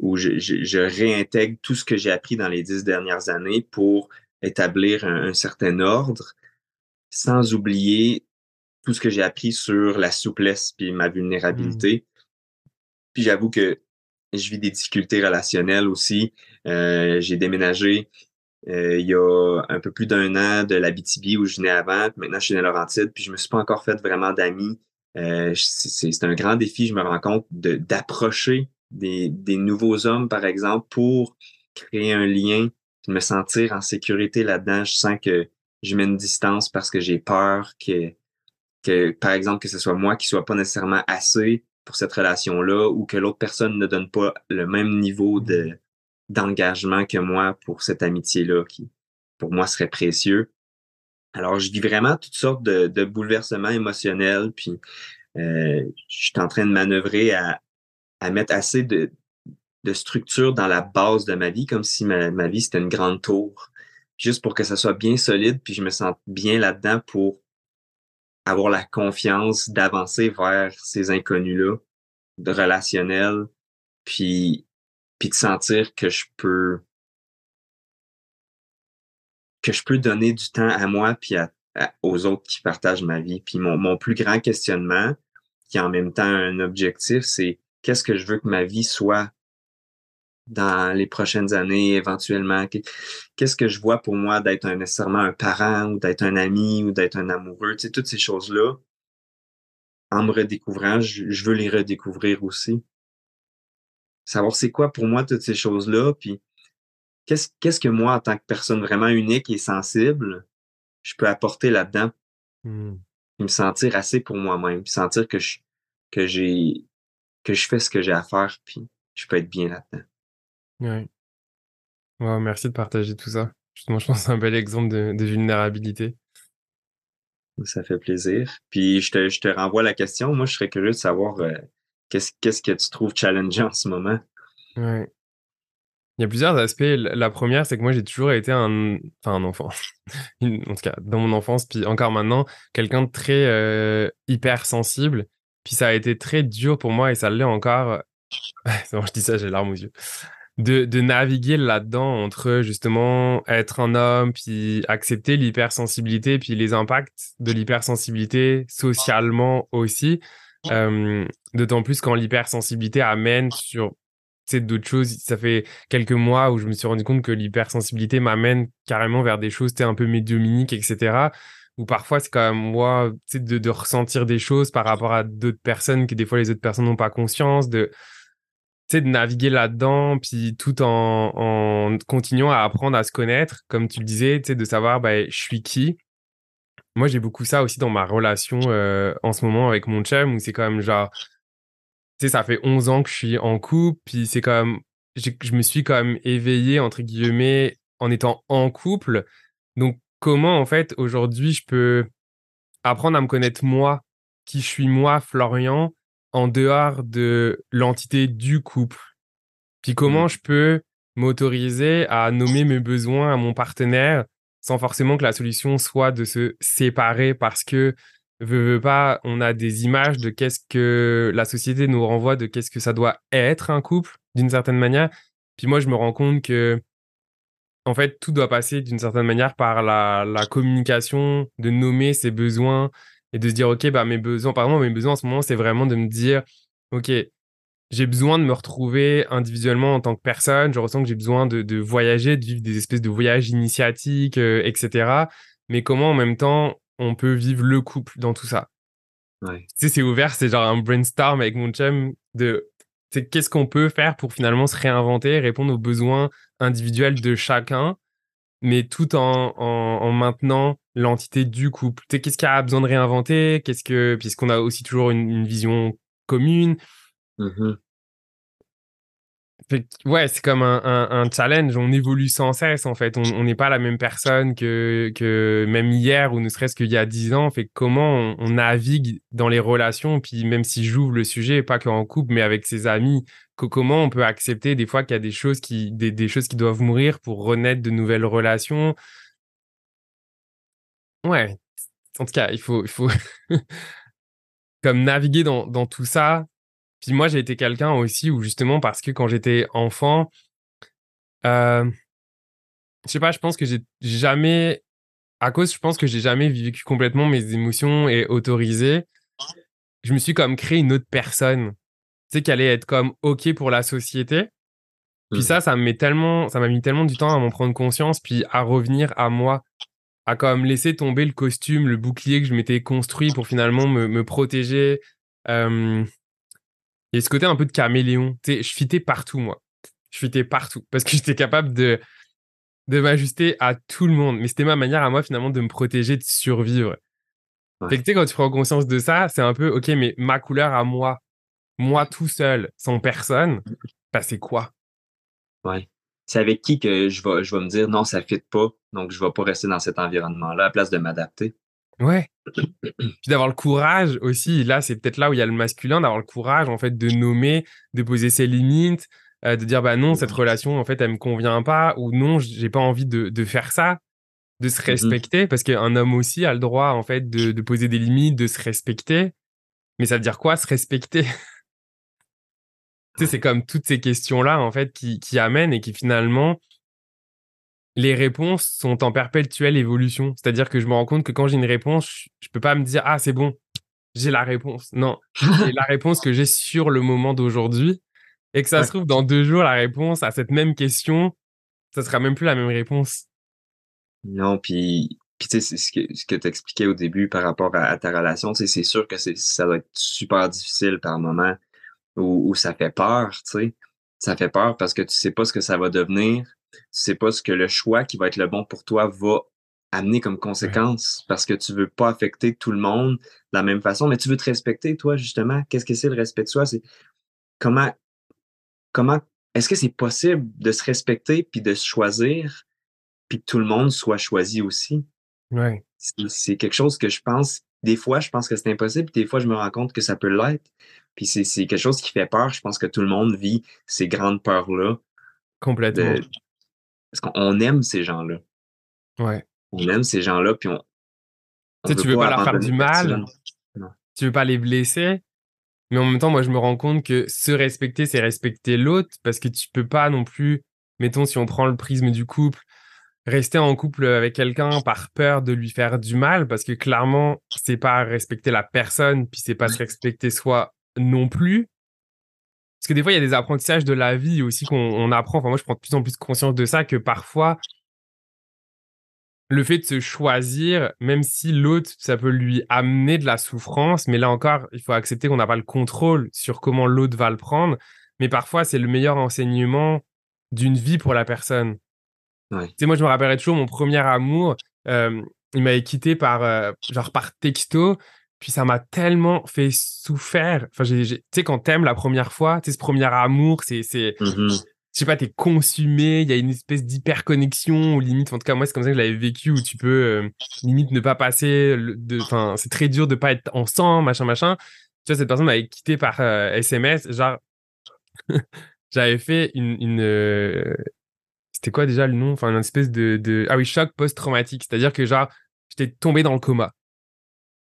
où je, je, réintègre tout ce que j'ai appris dans les dix dernières années pour établir un, certain ordre, sans oublier tout ce que j'ai appris sur la souplesse puis ma vulnérabilité. Mmh. Puis j'avoue que je vis des difficultés relationnelles aussi. Euh, j'ai déménagé euh, il y a un peu plus d'un an de la BTB où je venais avant. maintenant, je suis dans Laurentide, puis je me suis pas encore fait vraiment d'amis. Euh, c'est un grand défi, je me rends compte, d'approcher des, des nouveaux hommes, par exemple, pour créer un lien, me sentir en sécurité là-dedans. Je sens que je mets une distance parce que j'ai peur que, que, par exemple, que ce soit moi qui soit pas nécessairement assez pour cette relation-là ou que l'autre personne ne donne pas le même niveau de. D'engagement que moi pour cette amitié-là qui, pour moi, serait précieux. Alors, je vis vraiment toutes sortes de, bouleversements émotionnels, puis euh, je suis en train de manœuvrer à, à mettre assez de, de structure dans la base de ma vie, comme si ma, vie c'était une grande tour, juste pour que ça soit bien solide, puis je me sente bien là-dedans pour avoir la confiance d'avancer vers ces inconnus-là, de relationnel, puis, puis de sentir que je peux que je peux donner du temps à moi puis aux autres qui partagent ma vie. Puis mon, mon plus grand questionnement, qui est en même temps un objectif, c'est qu'est-ce que je veux que ma vie soit dans les prochaines années, éventuellement? Qu'est-ce que je vois pour moi d'être un, nécessairement un parent ou d'être un ami ou d'être un amoureux, tu sais, toutes ces choses-là. En me redécouvrant, je, veux les redécouvrir aussi. Savoir c'est quoi pour moi toutes ces choses-là, puis qu'est-ce, qu'est-ce que moi, en tant que personne vraiment unique et sensible, je peux apporter là-dedans? Mmh. Me sentir assez pour moi-même, sentir que je, que j'ai que je fais ce que j'ai à faire, puis je peux être bien là-dedans. Oui. merci de partager tout ça. Justement, je pense que c'est un bel exemple de, vulnérabilité. Ça fait plaisir. Puis je te, je te renvoie la question. Moi, je serais curieux de savoir euh, qu'est-ce, qu'est-ce que tu trouves challengeant en ce moment? Oui. Il y a plusieurs aspects. La première, c'est que moi, j'ai toujours été un, enfant. en tout cas, dans mon enfance, puis encore maintenant, quelqu'un de très euh, hypersensible puis ça a été très dur pour moi et ça l'est encore. c'est bon, je dis ça, j'ai larmes aux yeux. De, de naviguer là-dedans entre justement être un homme, puis accepter l'hypersensibilité, puis les impacts de l'hypersensibilité socialement aussi. D'autant plus quand l'hypersensibilité amène sur d'autres choses. Ça fait quelques mois où je me suis rendu compte que l'hypersensibilité m'amène carrément vers des choses un peu médiumniques, etc ou parfois c'est quand même moi de, de ressentir des choses par rapport à d'autres personnes que des fois les autres personnes n'ont pas conscience de de naviguer là-dedans puis tout en, en, continuant à apprendre à se connaître comme tu le disais de savoir bah, je suis qui moi j'ai beaucoup ça aussi dans ma relation euh, en ce moment avec mon chum où c'est quand même genre tu sais ça fait 11 ans que je suis en couple puis c'est quand même je me suis quand même éveillé entre guillemets en étant en couple donc comment en fait aujourd'hui je peux apprendre à me connaître moi, qui je suis moi, Florian, en dehors de l'entité du couple? Puis comment mmh. je peux m'autoriser à nommer mes besoins à mon partenaire sans forcément que la solution soit de se séparer parce que veux, veux pas, on a des images de qu'est-ce que la société nous renvoie de qu'est-ce que ça doit être un couple d'une certaine manière. Puis moi, je me rends compte que en fait, tout doit passer d'une certaine manière par la, communication, de nommer ses besoins et de se dire, OK, bah, mes besoins, par exemple, mes besoins en ce moment, c'est vraiment de me dire, OK, j'ai besoin de me retrouver individuellement en tant que personne. Je ressens que j'ai besoin de, voyager, de vivre des espèces de voyages initiatiques, euh, etc. Mais comment en même temps on peut vivre le couple dans tout ça? Ouais. Tu sais, c'est ouvert, c'est genre un brainstorm avec mon chum de qu'est-ce qu'on peut faire pour finalement se réinventer, répondre aux besoins individuels de chacun, mais tout en, en, maintenant l'entité du couple. Tu sais, qu'est-ce qu'il y a besoin de réinventer? Qu'est-ce que, puisqu'on a aussi toujours une, vision commune. Mmh ouais, c'est comme un, un, challenge. On évolue sans cesse, en fait. On n'est pas la même personne que, que même hier ou ne serait-ce qu'il y a dix ans. Fait comment on, navigue dans les relations? Puis même si j'ouvre le sujet, pas qu'en couple, mais avec ses amis, comment on peut accepter des fois qu'il y a des choses qui, des, des choses qui doivent mourir pour renaître de nouvelles relations? Ouais. En tout cas, il faut, il faut comme naviguer dans, dans tout ça puis moi, j'ai été quelqu'un aussi où justement, parce que quand j'étais enfant, euh, je sais pas, je pense que j'ai jamais, à cause, je pense que j'ai jamais vécu complètement mes émotions et autorisé, je me suis comme créé une autre personne, tu sais, qui allait être comme OK pour la société. Puis mmh. ça, ça me tellement, ça m'a mis tellement du temps à m'en prendre conscience, puis à revenir à moi, à comme laisser tomber le costume, le bouclier que je m'étais construit pour finalement me, me protéger. Euh, il y a ce côté un peu de caméléon. je fitais partout, moi. Je fitais partout parce que j'étais capable de, de m'ajuster à tout le monde. Mais c'était ma manière à moi, finalement, de me protéger, de survivre. Fait que, tu sais, quand tu prends conscience de ça, c'est un peu, OK, mais ma couleur à moi, moi tout seul, sans personne, bah, c'est quoi? Ouais. C'est avec qui que je vais, je vais me dire non, ça ne fit pas, donc je ne vais pas rester dans cet environnement-là à place de m'adapter. Ouais. Puis d'avoir le courage aussi, là, c'est peut-être là où il y a le masculin, d'avoir le courage, en fait, de nommer, de poser ses limites, euh, de dire, bah non, cette relation, en fait, elle me convient pas, ou non, j'ai pas envie de, de, faire ça, de se mmh respecter, parce qu'un homme aussi a le droit, en fait, de, de, poser des limites, de se respecter. Mais ça veut dire quoi, se respecter? Tu sais, c'est comme toutes ces questions-là, en fait, qui, qui amènent et qui finalement les réponses sont en perpétuelle évolution. C'est-à-dire que je me rends compte que quand j'ai une réponse, je peux pas me dire ah c'est bon, j'ai la réponse. Non, j'ai la réponse que j'ai sur le moment d'aujourd'hui et que ça se trouve dans deux jours la réponse à cette même question, ça sera même plus la même réponse. Non, puis puis tu sais ce que ce que tu expliquais au début par rapport à, ta relation, c'est sûr que ça doit être super difficile par moment où, où ça fait peur, tu sais. Ça fait peur parce que tu sais pas ce que ça va devenir tu sais pas ce que le choix qui va être le bon pour toi va amener comme conséquence parce que tu veux pas affecter tout le monde de la même façon, mais tu veux te respecter, toi, justement. Qu'est-ce que c'est le respect de soi? C'est comment, comment, est-ce que c'est possible de se respecter puis de se choisir puis que tout le monde soit choisi aussi? Ouais. C'est quelque chose que je pense, des fois, je pense que c'est impossible, des fois, je me rends compte que ça peut l'être. Puis c'est quelque chose qui fait peur. Je pense que tout le monde vit ces grandes peurs-là. Complètement. Parce qu'on aime ces gens-là. Ouais. On aime ces gens-là, puis on. tu sais, tu veux pas leur faire du mal. Tu veux pas les blesser. Mais en même temps, moi, je me rends compte que se respecter, c'est respecter l'autre parce que tu peux pas non plus, mettons, si on prend le prisme du couple, rester en couple avec quelqu'un par peur de lui faire du mal parce que clairement, c'est pas respecter la personne, puis c'est pas se respecter soi non plus. Parce que des fois, il y a des apprentissages de la vie aussi qu'on apprend. Enfin, moi, je prends de plus en plus conscience de ça, que parfois, le fait de se choisir, même si l'autre, ça peut lui amener de la souffrance, mais là encore, il faut accepter qu'on n'a pas le contrôle sur comment l'autre va le prendre. Mais parfois, c'est le meilleur enseignement d'une vie pour la personne. Ouais. Tu sais, moi, je me rappellerai toujours mon premier amour. Euh, il m'avait quitté par, euh, genre par texto. Puis ça m'a tellement fait souffrir. Enfin, tu sais, quand t'aimes la première fois, tu sais, ce premier amour, c'est, c'est, mmh je sais pas, t'es consumé, il y a une espèce d'hyper-connexion, ou limite, en tout cas, moi, c'est comme ça que je l'avais vécu, où tu peux, euh, limite, ne pas passer, enfin, c'est très dur de pas être ensemble, machin, machin. Tu vois, cette personne m'avait quitté par SMS, euh, genre, j'avais fait une, une euh, c'était quoi déjà le nom? Enfin, une espèce de, de, ah oui, choc post-traumatique. C'est-à-dire que, genre, j'étais tombé dans le coma.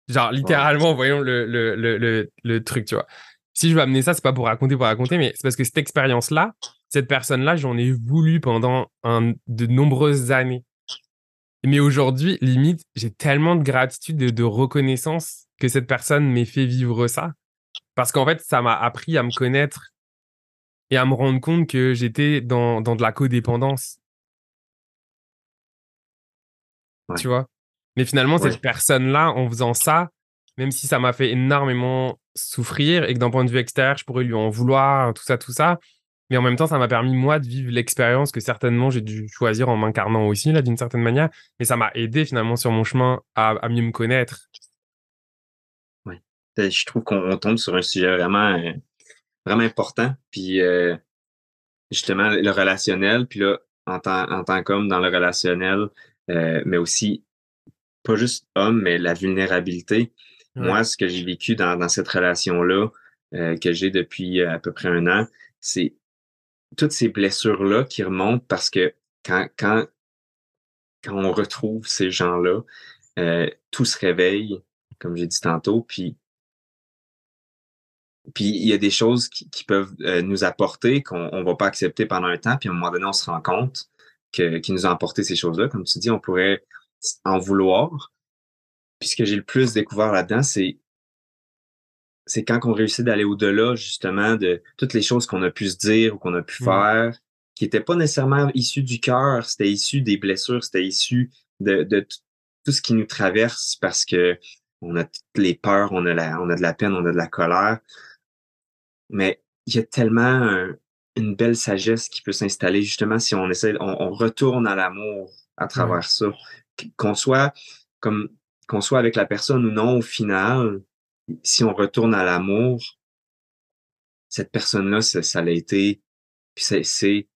Genre, littéralement, voyons le, le, le, le, truc, tu vois. Si je veux amener ça, c'est pas pour raconter, pour raconter, mais c'est parce que cette expérience-là, cette personne-là, j'en ai voulu pendant un, de nombreuses années. Mais aujourd'hui, limite, j'ai tellement de gratitude et de reconnaissance que cette personne m'ait fait vivre ça. Parce qu'en fait, ça m'a appris à me connaître et à me rendre compte que j'étais dans, dans de la codépendance. Tu vois? Mais finalement, cette personne-là, en faisant ça, même si ça m'a fait énormément souffrir et que d'un point de vue extérieur, je pourrais lui en vouloir, tout ça, tout ça. Mais en même temps, ça m'a permis, moi, de vivre l'expérience que certainement j'ai dû choisir en m'incarnant aussi, là, d'une certaine manière. Mais ça m'a aidé finalement sur mon chemin à, à mieux me connaître. Oui. Je trouve qu'on tombe sur un sujet vraiment, euh, vraiment important. Puis, euh, justement, le relationnel. Puis là, en tant, en tant qu'homme dans le relationnel, euh, mais aussi, pas juste homme, mais la vulnérabilité. Moi, ce que j'ai vécu dans, dans cette relation-là, euh, que j'ai depuis euh, à peu près un an, c'est toutes ces blessures-là qui remontent parce que quand, quand, quand on retrouve ces gens-là, euh, tout se réveille, comme j'ai dit tantôt, puis puis il y a des choses qui, qui peuvent euh, nous apporter qu'on on va pas accepter pendant un temps, puis à un moment donné, on se rend compte que, qui nous a apporté ces choses-là. Comme tu dis, on pourrait en vouloir, puis ce que j'ai le plus découvert là-dedans, c'est c'est quand on réussit d'aller au-delà justement de toutes les choses qu'on a pu se dire ou qu'on a pu mmh. faire, qui n'étaient pas nécessairement issues du cœur, c'était issu des blessures, c'était issu de, de tout ce qui nous traverse parce que on a toutes les peurs, on a, la, on a de la peine, on a de la colère. Mais il y a tellement une belle sagesse qui peut s'installer justement si on essaie, on, retourne à l'amour à travers ça. Qu'on soit avec la personne ou non, au final, si on retourne à l'amour, cette personne-là, ça, l'a été, puis c'est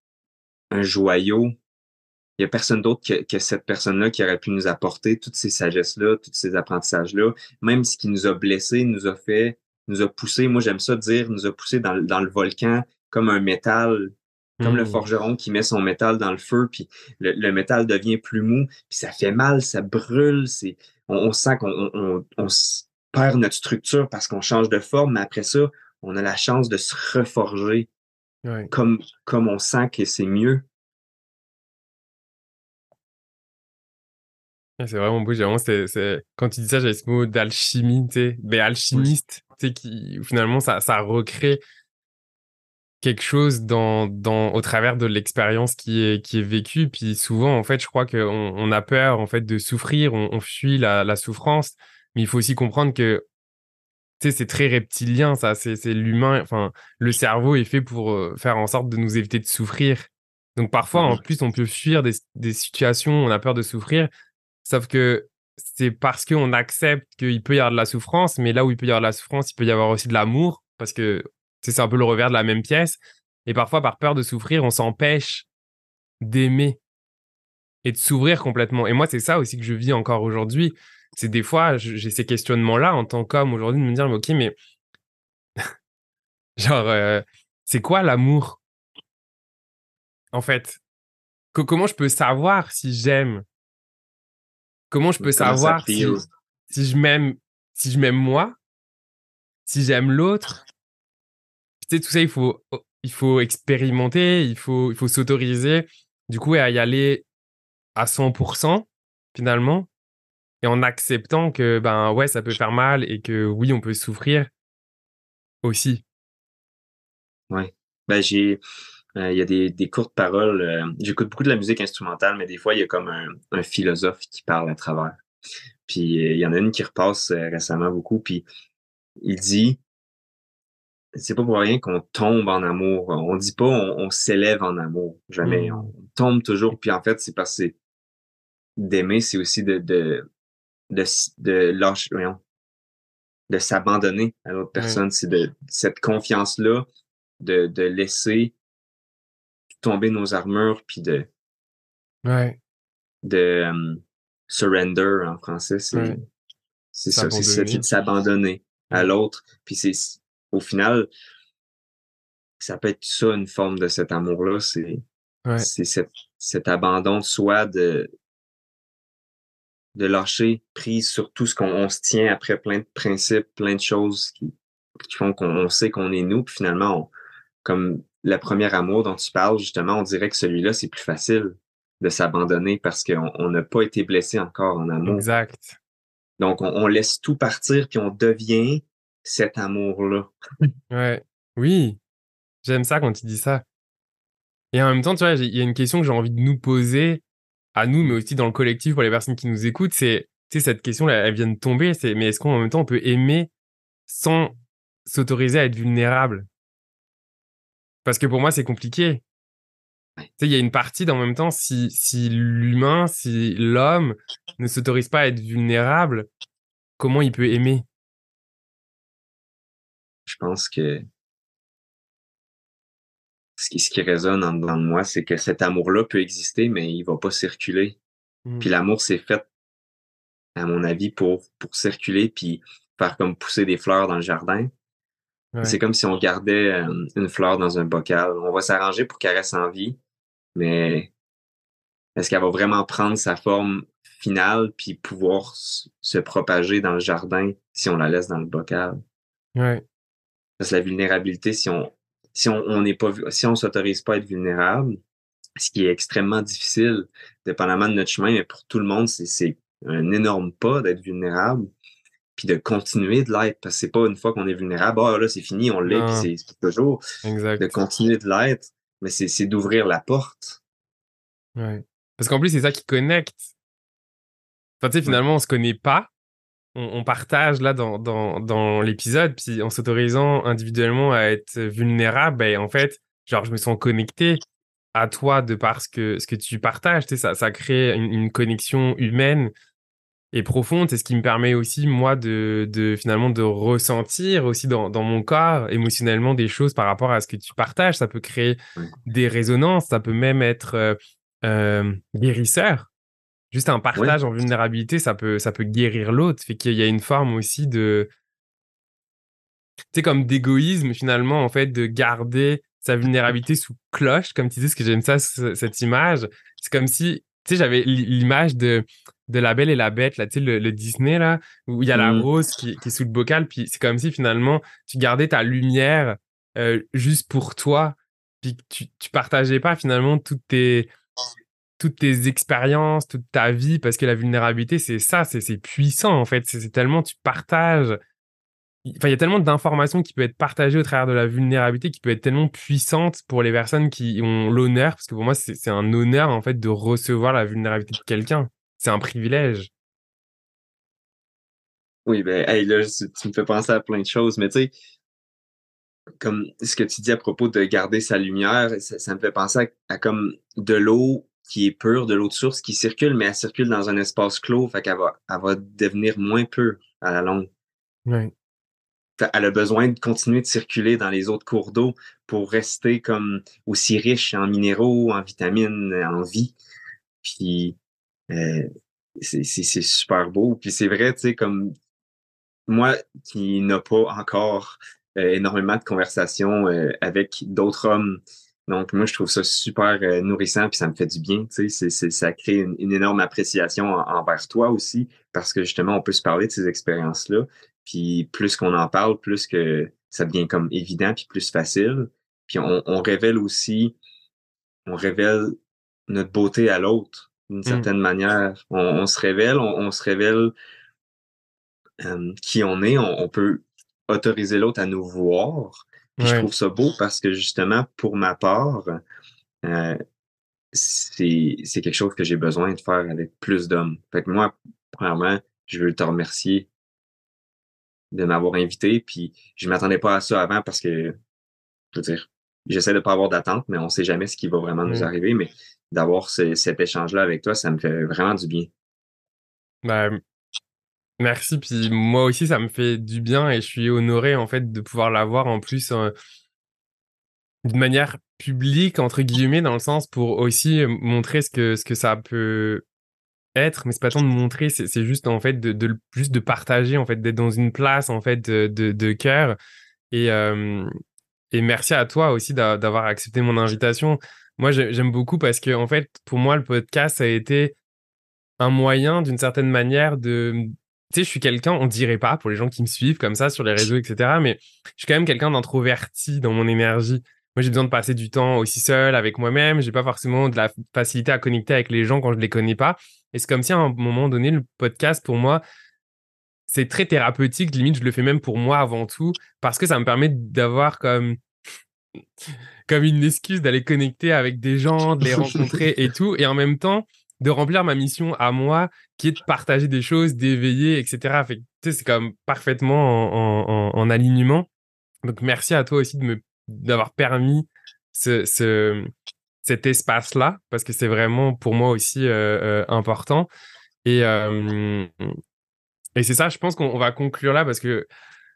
un joyau. Il y a personne d'autre que, cette personne-là qui aurait pu nous apporter toutes ces sagesses-là, tous ces apprentissages-là, même ce qui nous a blessés, nous a fait, nous a poussé, moi j'aime ça dire, nous a poussé dans le volcan comme un métal comme le mmh. forgeron qui met son métal dans le feu, puis le, métal devient plus mou, puis ça fait mal, ça brûle, c'est, on, sent qu'on on, perd notre structure parce qu'on change de forme, mais après ça, on a la chance de se reforger comme, comme on sent que c'est mieux. C'est vraiment beau, vraiment, c'est, quand tu dis ça, j'avais ce mot d'alchimie, tu sais, mais alchimiste, tu sais, qui, finalement, ça, ça recrée quelque chose dans, dans, au travers de l'expérience qui est, qui est vécue. Puis souvent, en fait, je crois qu'on on a peur en fait de souffrir, on, fuit la, la, souffrance. Mais il faut aussi comprendre que c'est très reptilien, ça. C'est l'humain. Enfin, le cerveau est fait pour euh, faire en sorte de nous éviter de souffrir. Donc parfois, en plus, on peut fuir des, des situations, on a peur de souffrir. Sauf que c'est parce qu'on accepte qu'il peut y avoir de la souffrance, mais là où il peut y avoir de la souffrance, il peut y avoir aussi de l'amour, parce que c'est un peu le revers de la même pièce. Et parfois, par peur de souffrir, on s'empêche d'aimer et de s'ouvrir complètement. Et moi, c'est ça aussi que je vis encore aujourd'hui. C'est des fois, j'ai ces questionnements-là en tant qu'homme aujourd'hui, de me dire, OK, mais genre, euh, c'est quoi l'amour? En fait, comment je peux savoir si j'aime? Comment je peux savoir si, si je m'aime, si je m'aime moi, si j'aime l'autre, tout ça, il faut, il faut expérimenter, il faut, il faut s'autoriser, du coup, à y aller à 100% finalement, et en acceptant que, ben ouais, ça peut faire mal et que oui, on peut souffrir aussi. Ouais. Ben, j'ai, euh, il y a des, des courtes paroles. Euh, j'écoute beaucoup de la musique instrumentale, mais des fois, il y a comme un, un philosophe qui parle à travers. Puis euh, il y en a une qui repasse récemment beaucoup, puis il dit c'est pas pour rien qu'on tombe en amour. On dit pas on, s'élève en amour. Jamais. Mmh. On tombe toujours. Puis en fait, c'est parce que d'aimer, c'est aussi de, de, de, de lâcher, de s'abandonner à l'autre personne. C'est de cette confiance-là, de, de laisser tomber nos armures, puis de, ouais. de um, surrender en français. C'est c'est ça, c'est de s'abandonner à l'autre. Puis c'est au final, ça peut être ça une forme de cet amour-là. C'est c'est cet, abandon de soi de, de lâcher prise sur tout ce qu'on se tient après plein de principes, plein de choses qui, qui font qu'on sait qu'on est nous. Puis finalement, comme le premier amour dont tu parles, justement, on dirait que celui-là, c'est plus facile de s'abandonner parce qu'on n'a pas été blessé encore en amour. Exact. Donc, on, on, laisse tout partir, puis on devient cet amour-là. ouais, oui. J'aime ça quand tu dis ça. Et en même temps, tu vois, il y a une question que j'ai envie de nous poser à nous, mais aussi dans le collectif pour les personnes qui nous écoutent. C'est, tu sais, cette question, elle vient de tomber. C'est, mais est-ce qu'en même temps, on peut aimer sans s'autoriser à être vulnérable? Parce que pour moi, c'est compliqué. Tu sais, il y a une partie d'en même temps, si, si l'humain, si l'homme ne s'autorise pas à être vulnérable, comment il peut aimer? Je pense que ce qui, ce qui résonne en dedans de moi, c'est que cet amour-là peut exister, mais il va pas circuler. Mmh. Puis l'amour, c'est fait, à mon avis, pour, pour circuler, puis faire comme pousser des fleurs dans le jardin. Ouais. C'est comme si on gardait euh, une fleur dans un bocal. On va s'arranger pour qu'elle reste en vie, mais est-ce qu'elle va vraiment prendre sa forme finale puis pouvoir se propager dans le jardin si on la laisse dans le bocal? Ouais. Parce que la vulnérabilité, si on si on n'est pas si on s'autorise pas à être vulnérable, ce qui est extrêmement difficile, dépendamment de notre chemin, mais pour tout le monde, c'est un énorme pas d'être vulnérable, puis de continuer de l'être, parce que c'est pas une fois qu'on est vulnérable, ah là c'est fini, on l'est, puis c'est toujours Exact. de continuer de l'être, mais c'est c'est d'ouvrir la porte. Ouais. Parce qu'en plus, c'est ça qui connecte. Enfin, tu sais, finalement, on se connaît pas. On, on partage là dans, dans, dans l'épisode, puis en s'autorisant individuellement à être vulnérable, ben, en fait, genre, je me sens connecté à toi de par ce que, ce que tu partages. Tu sais, ça, ça crée une, une connexion humaine et profonde. C'est ce qui me permet aussi, moi, de, de finalement de ressentir aussi dans, dans mon corps émotionnellement des choses par rapport à ce que tu partages. Ça peut créer des résonances, ça peut même être euh, euh, guérisseur. Juste un partage en vulnérabilité, ça peut, ça peut guérir l'autre. Fait qu'il y a une forme aussi de. Tu sais, comme d'égoïsme, finalement, en fait, de garder sa vulnérabilité sous cloche, comme tu dis, parce que j'aime ça, ce- cette image. C'est comme si, tu sais, j'avais l'i- l'image de, de La Belle et la Bête, là, tu sais, le, le Disney, là, où il y a la Mhm. rose qui, qui est sous le bocal, puis c'est comme si, finalement, tu gardais ta lumière euh, juste pour toi, puis tu, tu partageais pas, finalement, toutes tes toutes tes expériences, toute ta vie, parce que la vulnérabilité, c'est ça, c'est puissant en fait. C'est tellement tu partages. Enfin, il y a tellement d'informations qui peuvent être partagées au travers de la vulnérabilité qui peut être tellement puissante pour les personnes qui ont l'honneur, parce que pour moi, c'est un honneur en fait de recevoir la vulnérabilité de quelqu'un. C'est un privilège. Oui, ben, hey, là, tu, me fais penser à plein de choses, mais tu sais, comme ce que tu dis à propos de garder sa lumière, ça, me fait penser à comme de l'eau qui est pure, de l'eau de source qui circule, mais elle circule dans un espace clos, fait qu'elle va, elle va devenir moins pure à la longue. Elle a besoin de continuer de circuler dans les autres cours d'eau pour rester comme aussi riche en minéraux, en vitamines, en vie. Puis euh, c'est super beau. Puis c'est vrai, tu sais, comme moi qui n'a pas encore euh, énormément de conversations euh, avec d'autres hommes. Donc, moi, je trouve ça super euh, nourrissant, puis ça me fait du bien. Tu sais, c'est- c'est- ça crée une, une énorme appréciation en- envers toi aussi, parce que justement, on peut se parler de ces expériences-là. Puis plus qu'on en parle, plus que ça devient comme évident, puis plus facile. Puis on, on révèle aussi, on révèle notre beauté à l'autre d'une certaine manière. On, on se révèle, on, on se révèle euh, qui on est. On peut autoriser l'autre à nous voir. Puis je trouve ça beau parce que justement, pour ma part, euh, c'est c'est quelque chose que j'ai besoin de faire avec plus d'hommes. Fait que moi, premièrement, je veux te remercier de m'avoir invité. Puis je m'attendais pas à ça avant parce que, je veux dire, j'essaie de pas avoir d'attente, mais on sait jamais ce qui va vraiment nous Mm. arriver. Mais d'avoir ce- cet échange-là avec toi, ça me fait vraiment du bien. Bah, merci. Puis moi aussi, ça me fait du bien et je suis honoré en fait de pouvoir l'avoir en plus euh, d'une manière publique entre guillemets dans le sens pour aussi euh, montrer ce que ce que ça peut être, mais c'est pas tant de montrer, c'est juste en fait de, de juste de partager en fait, d'être dans une place en fait de, de, cœur et et merci à toi aussi d'a- d'avoir accepté mon invitation. Moi, j'ai- j'aime beaucoup parce que en fait, pour moi, le podcast a été un moyen d'une certaine manière de tu sais, je suis quelqu'un, on dirait pas pour les gens qui me suivent comme ça sur les réseaux, etc. Mais je suis quand même quelqu'un d'introverti dans mon énergie. Moi, j'ai besoin de passer du temps aussi seul avec moi-même. J'ai pas forcément de la facilité à connecter avec les gens quand je les connais pas. Et c'est comme si à un moment donné, le podcast, pour moi, c'est très thérapeutique. Limite, je le fais même pour moi avant tout parce que ça me permet d'avoir comme comme une excuse d'aller connecter avec des gens, de les rencontrer et tout, et en même temps de remplir ma mission à moi, qui est de partager des choses, d'éveiller, etc. C'est comme parfaitement en, alignement. Donc merci à toi aussi de me d'avoir permis ce cet espace-là, parce que c'est vraiment pour moi aussi euh, euh, important. Et, euh, et c'est ça, je pense qu'on va conclure là, parce que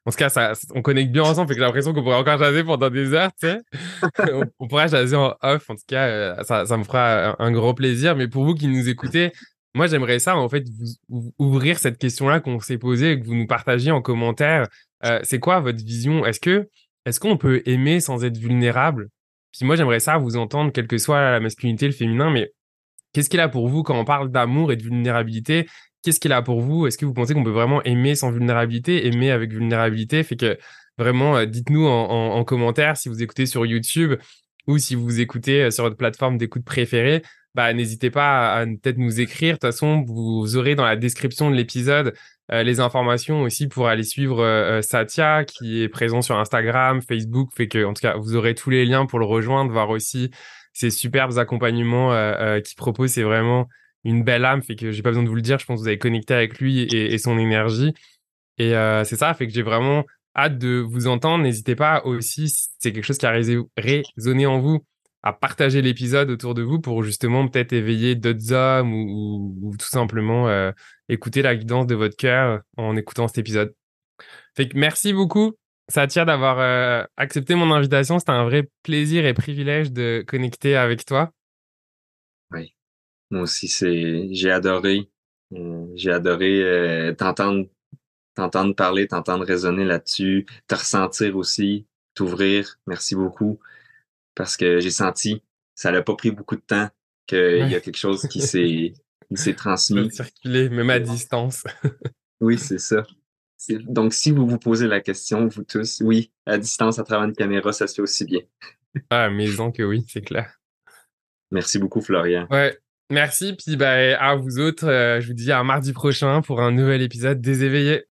en tout cas, on connecte bien ensemble, fait que j'ai l'impression qu'on pourrait encore jaser pendant des heures, tu sais. on, pourrait jaser en off, en tout cas, ça, ça me fera un, grand plaisir. Mais pour vous qui nous écoutez, moi, j'aimerais ça, en fait, vous, ouvrir cette question-là qu'on s'est posée et que vous nous partagiez en commentaire. c'est quoi votre vision? Est-ce que est-ce qu'on peut aimer sans être vulnérable? Puis moi, j'aimerais ça vous entendre, quelle que soit la masculinité, le féminin, mais qu'est-ce qu'il a pour vous quand on parle d'amour et de vulnérabilité? Qu'est-ce qu'il a pour vous? Est-ce que vous pensez qu'on peut vraiment aimer sans vulnérabilité, aimer avec vulnérabilité Fait que vraiment, euh, dites-nous en, commentaire si vous écoutez sur YouTube ou si vous écoutez euh, sur votre plateforme d'écoute préférée. Bah, n'hésitez pas à, peut-être nous écrire. De toute façon, vous aurez dans la description de l'épisode euh, les informations aussi pour aller suivre Satya qui est présent sur Instagram, Facebook, fait que en tout cas vous aurez tous les liens pour le rejoindre, voir aussi ces superbes accompagnements qu'il propose. C'est vraiment une belle âme, fait que j'ai pas besoin de vous le dire. Je pense que vous avez connecté avec lui et, son énergie. Et c'est ça, fait que j'ai vraiment hâte de vous entendre. N'hésitez pas aussi, si c'est quelque chose qui a résonné en vous, à partager l'épisode autour de vous pour justement peut-être éveiller d'autres hommes ou, tout simplement euh, écouter la guidance de votre cœur en écoutant cet épisode. Fait que merci beaucoup, Satya, d'avoir euh, accepté mon invitation. C'était un vrai plaisir et privilège de connecter avec toi. Moi aussi, c'est j'ai adoré. Euh, j'ai adoré t'entendre t'entendre parler, t'entendre raisonner là-dessus, te ressentir aussi, t'ouvrir. Merci beaucoup parce que j'ai senti, ça n'a pas pris beaucoup de temps, qu'il y a quelque chose qui s'est s'est transmis. circuler, même à distance. oui, c'est ça. Donc, si vous vous posez la question, vous tous, oui, à distance, à travers une caméra, ça se fait aussi bien. ah, maison que oui, c'est clair. Merci beaucoup, Florian. Ouais, merci. Puis, ben, à vous autres, euh, je vous dis à mardi prochain pour un nouvel épisode des éveillés.